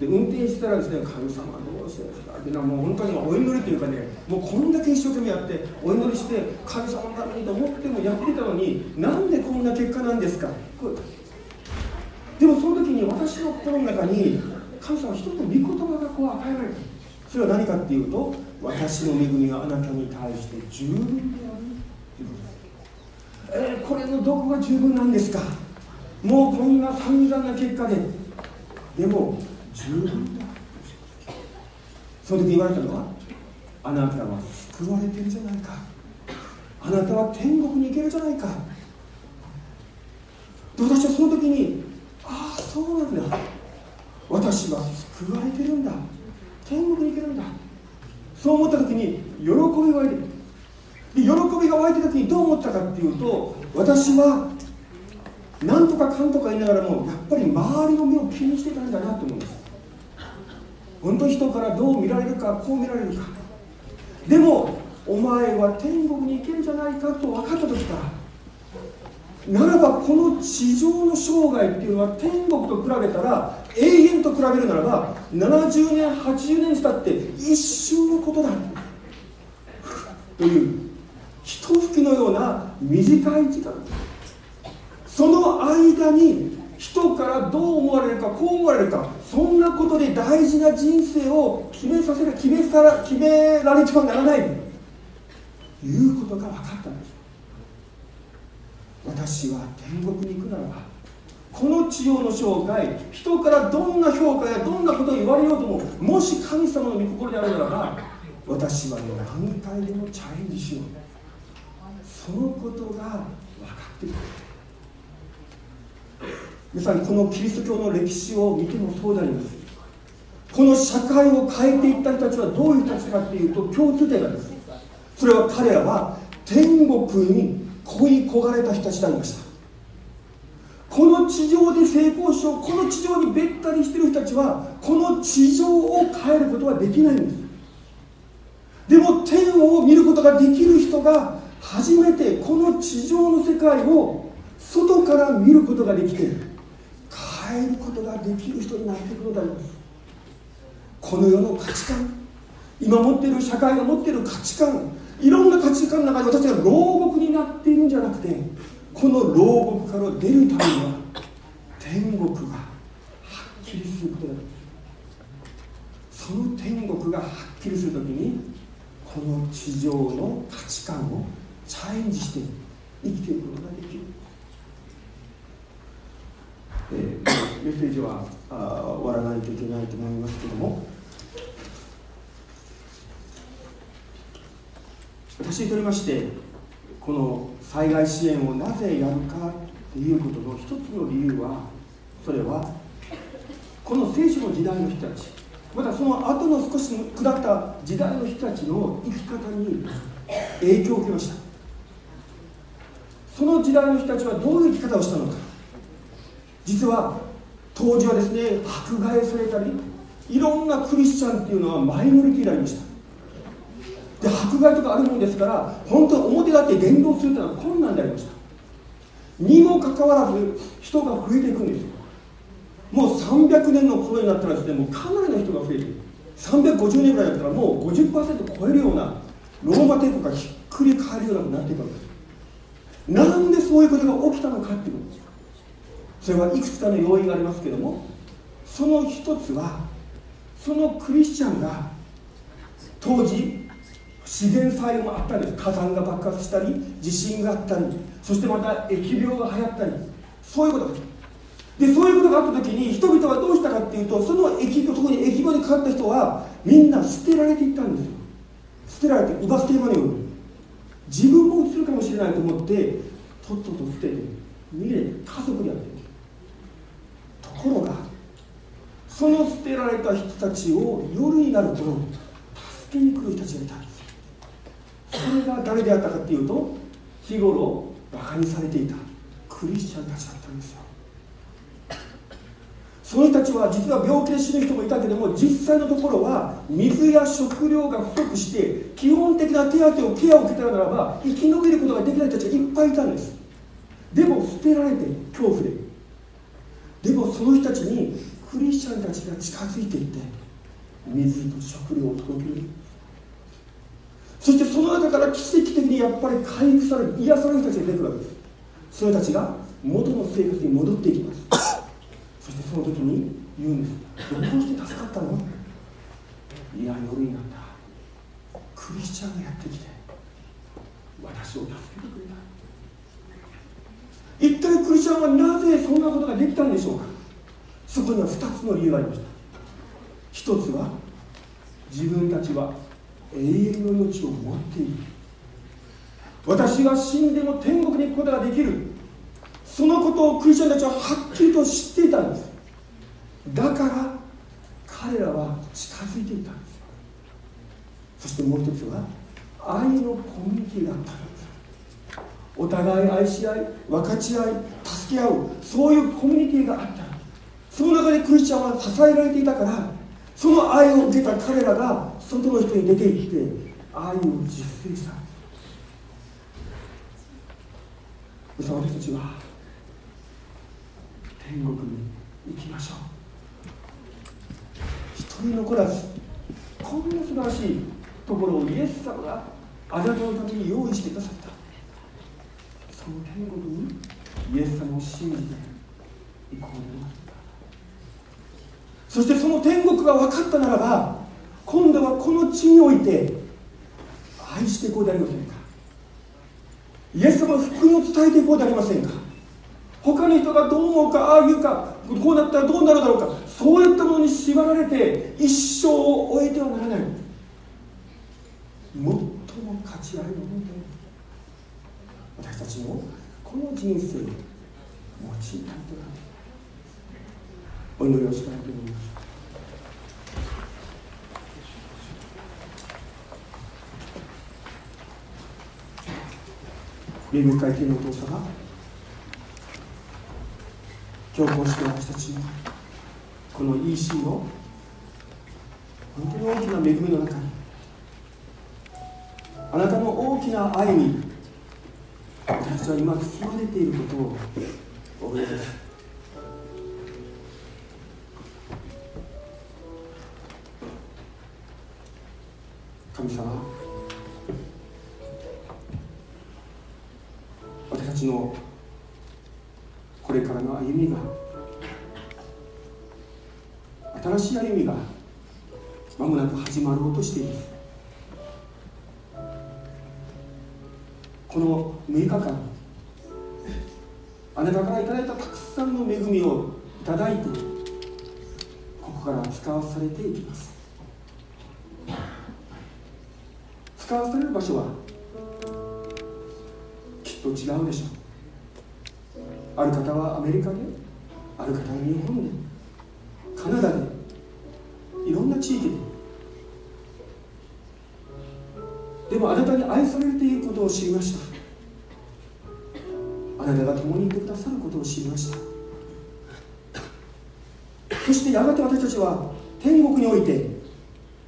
で運転してたらですね神様どうしてですかっていうのはもう本当にお祈りというかねもうこんだけ一生懸命やってお祈りして神様のためにと思ってもやってたのになんでこんな結果なんですか。でもその時に私の心の中に神様一つの御言葉がこう与えられたそれは何かっていうと私の恵みがあなたに対して十分である、えー、これのどこが十分なんですか？もうこんな散々な結果で。でも十分だ。その時言われたのはあなたは救われてるじゃないか。あなたは天国に行けるじゃないか。私はその時にああそうなんだ。私は救われてるんだ。天国に行けるんだ。そう思った時に喜びが湧いてる。で喜びが湧いた時にどう思ったかっていうと私はなんとかかんとか言いながらもやっぱり周りの目を気にしてたんだなと思うんです。本当人からどう見られるかこう見られるか。でもお前は天国に行けるんじゃないかと分かった時からならばこの地上の生涯っていうのは天国と比べたら永遠と比べるならば70年80年したって一瞬のことだ。という一吹きのような短い時間その間に人からどう思われるかこう思われるかそんなことで大事な人生を決めさせる決めさら決められてはならないということが分かったんです。私は天国に行くならばこの地上の生涯人からどんな評価やどんなことを言われようとももし神様の御心であるならば私は何回でもチャレンジしよう。そのことが分かってくる。皆さんこのキリスト教の歴史を見てもそうであります。この社会を変えていった人たちはどういう人たちかっていうと共通点があります。それは彼らは天国に恋焦がれた人たちでありました。この地上で成功しようこの地上にべったりしてる人たちはこの地上を変えることはできないんです。でも天を見ることができる人が初めてこの地上の世界を外から見ることができて変えることができる人になっていくのであります。この世の価値観今持っている社会が持っている価値観いろんな価値観の中で私が牢獄になっているんじゃなくてこの牢獄から出るためには天国がはっきりすることだその天国がはっきりするときにこの地上の価値観をチャレンジして生きていくことができる。えー、メッセージはあ終わらないといけないと思いますけども。私にとりましてこの災害支援をなぜやるかということの一つの理由はそれはこの聖書の時代の人たちまたその後の少し下った時代の人たちの生き方に影響を受けました。その時代の人たちはどういう生き方をしたのか。実は当時はですね迫害されたりいろんなクリスチャンっていうのはマイノリティでありました。で迫害とかあるもんですから本当に表立って言動するというのは困難でありました。にもかかわらず人が増えていくんですよ。もう300年の頃になったらですねもうかなりの人が増えている350年ぐらいだったらもう50%超えるようなローマ帝国がひっくり返るようになっていくわけです。なんでそういうことが起きたのかっていうことそれはいくつかの要因がありますけどもその一つはそのクリスチャンが当時自然災害もあったんです。火山が爆発したり地震があったりそしてまた疫病が流行ったり。そういうことがでそういうことがあった時に人々はどうしたかっていうとその疫病特に疫病にかかった人はみんな捨てられていったんですよ。捨てられて奪捨て山のように自分も映るかもしれないと思ってとっとと捨てて逃げて家族にやってところがその捨てられた人たちを夜になると助けに来る人たちがいたんですそれが誰であったかっていうと日頃バカにされていたクリスチャンたちだったんですよ。その人たちは実は病気で死ぬ人もいたけども実際のところは水や食料が不足して基本的な手当をケアを受けたならば生き延びることができない人たちがいっぱいいたんです。でも捨てられて恐怖で。でもその人たちにクリスチャンたちが近づいていって水と食料を届ける。そしてその中から奇跡的にやっぱり回復される癒される人たちが出てくるわけです。その人たちが元の生活に戻っていきます。その時に言うんです。どうして助かったのいや夜になった。クリスチャンがやってきて私を助けてくれた。一体クリスチャンはなぜそんなことができたんでしょうか。そこには2つの理由がありました。一つは自分たちは永遠の命を持っている。私が死んでも天国に行くことができる。そのことをクリスチャンたちははっきりと知っていたんです。だから彼らは近づいていたんですそしてもう一つは愛のコミュニティがあったんですお互い愛し合い分かち合い助け合うそういうコミュニティがあったその中でクリスチャンは支えられていたからその愛を受けた彼らが外の人に出て行って愛を実践した私たちは天国に行きましょう。一人残らずこんな素晴らしいところをイエス様があなたのために用意してくださった。その天国にイエス様を信じて行こうでますそしてその天国が分かったならば今度はこの地において愛していこうでありませんか。イエス様の福音を伝えていこうでありませんか。他の人がどう思うかああいうかこうなったらどうなるだろうかそういったものに縛られて一生を終えてはならない。最も価値あるもので私たちもこの人生を用いたい。とお祈りをしたいと思います。霊夢会見のお父様今日こうして私たちのこの EC の本当に大きな恵みの中にあなたの大きな愛に私たちは今包まれていることを覚えです神様私たちのこれからの歩みが新しい歩みがまもなく始まろうとしています。この6日間あなたからいただいたたくさんの恵みをいただいてここから使わされていきます。使わされる場所はきっと違うでしょう。ある方はアメリカである方は日本でカナダでいろんな地域で。でもあなたに愛されていることを知りました。あなたが共にいてくださることを知りました。そしてやがて私たちは天国において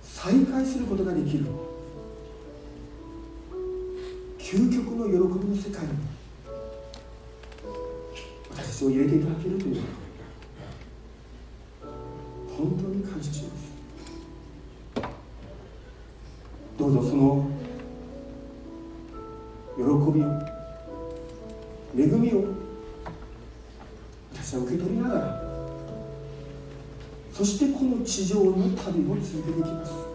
再会することができる。究極の喜びの世界に私を入れていただけるという本当に感謝します。どうぞその喜びを恵みを私は受け取りながらそしてこの地上の旅を続けていきます。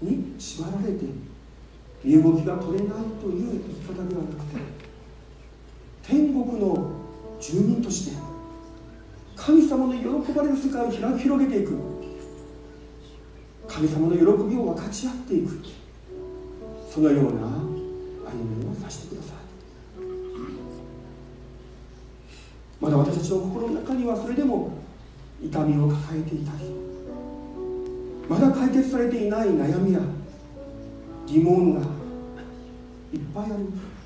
に縛られて身動きが取れないという生き方ではなくて天国の住民として神様の喜ばれる世界を広げていく。神様の喜びを分かち合っていく。そのような歩みをさせてください。まだ私たちの心の中にはそれでも痛みを抱えていたりまだ解決されていない悩みや疑問がいっぱいあります。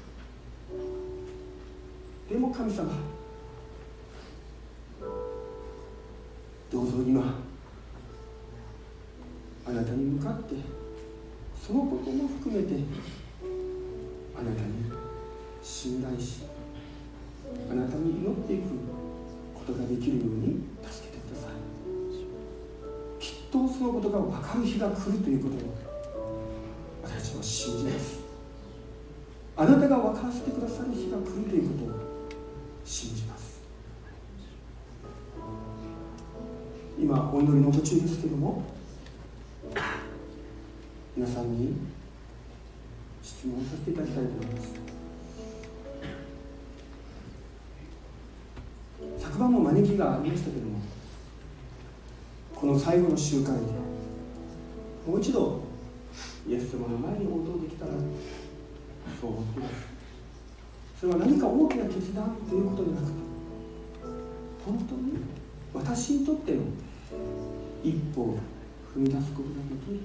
でも神様どうぞ今あなたに向かってそのことも含めてあなたに信頼しあなたに祈っていくことができるように助のことが分かる日が来るということを私たちは信じます。あなたが分からせてくださる日が来るということを信じます。今お祈りの途中ですけども皆さんに質問させていただきたいと思います。昨晩も招きがありましたけどもの最後の集会でもう一度イエス様の前に応答できたらそう思っています。それは何か大きな決断ということでなくて本当に私にとっての一歩を踏み出すことができる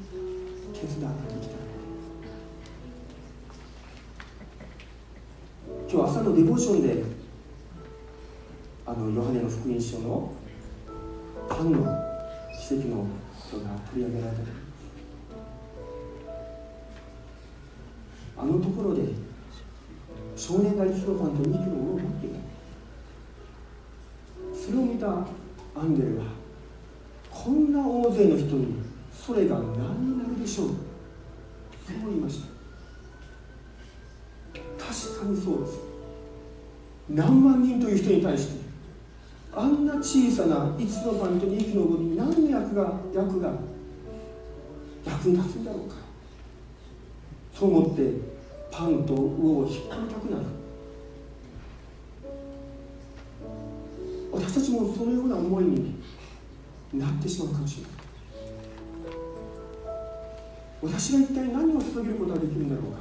決断ができた今日朝のディボーションであのヨハネの福音書のパンの奇跡のことが取り上げられたあのところで少年が一度パンと2キロを持っていたそれを見たアンデルはこんな大勢の人にそれが何になるでしょうそう言いました。確かにそうです。何万人という人に対してあんな小さな5つのパンと2匹の棒に何の役が役が役に立つんだろうか。そう思ってパンと魚を引っ張りたくなる。私たちもそのような思いになってしまうかもしれない。私が一体何を捧げることができるんだろうか。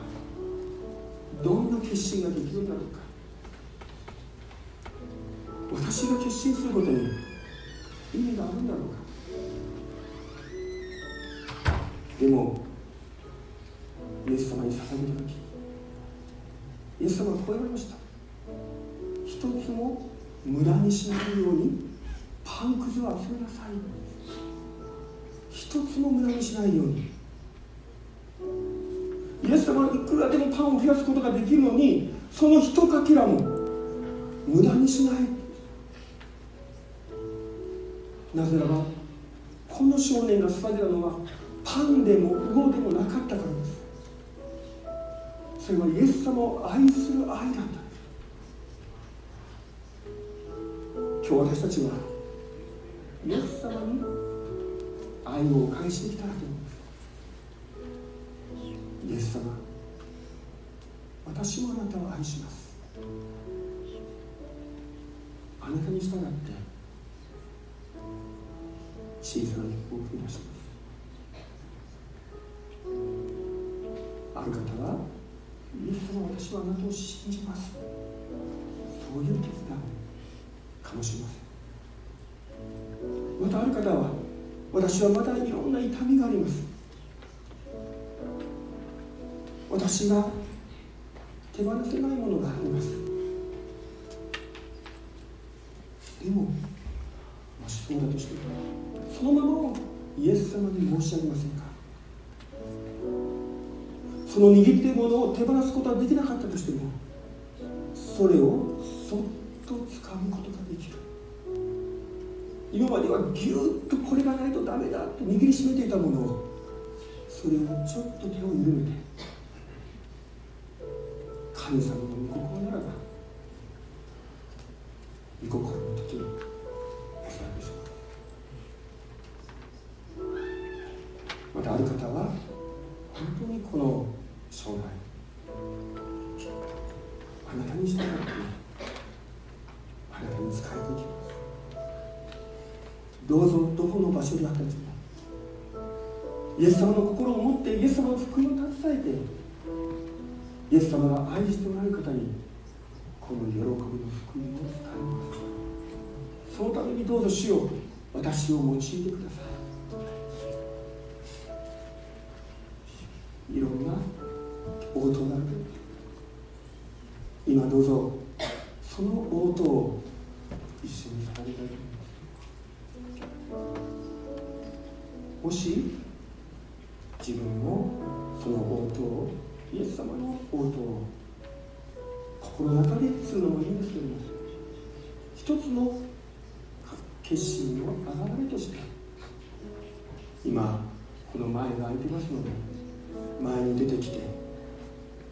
どんな決心ができるんだろうか。私が決心することに意味があるんだろうかでもイエス様に捧げた時イエス様はこう言われました一つも無駄にしないようにパンくずを集めなさい一つも無駄にしないようにイエス様はいくらでもパンを増やすことができるのにその一かけらも無駄にしない。なぜならばこの少年が捧げたのはパンでも魚でもなかったからです。それはイエス様を愛する愛だったんです。今日私たちはイエス様に愛を返してきたらと思います。イエス様私もあなたを愛します。あなたに従って小さな一歩を踏み出しますある方はイエス様私はあなたを信じます。そういう決断かもしれません。またある方は私はまだいろんな痛みがあります。私が手放せないものがあります。でももしそうだとしてもそのままをイエス様に申し上げませんか？その握っているものを手放すことはできなかったとしてもそれをそっと掴むことができる。今まではぎゅっとこれがないとダメだと握りしめていたものをそれをちょっと手を緩めて神様のどうぞどこの場所であったと。してもイエス様の心を持ってイエス様の福音を携えてイエス様が愛しておられる方にこの喜びの福音を伝えます。そのためにどうぞ主よ私を用いてください。いろんな応答がある。もし自分もその応答イエス様の応答を心の中でするのもいいんですけども一つの決心の表れとして今この前が空いてますので前に出てきて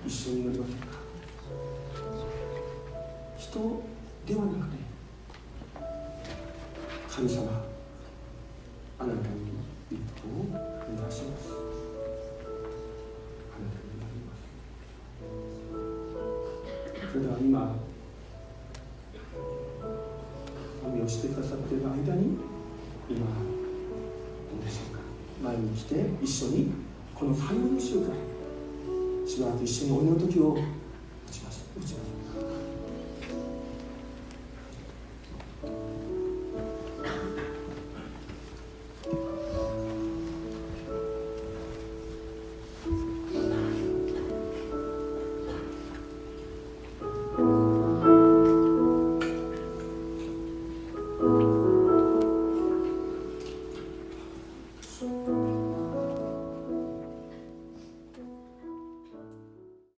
一緒に乗りませ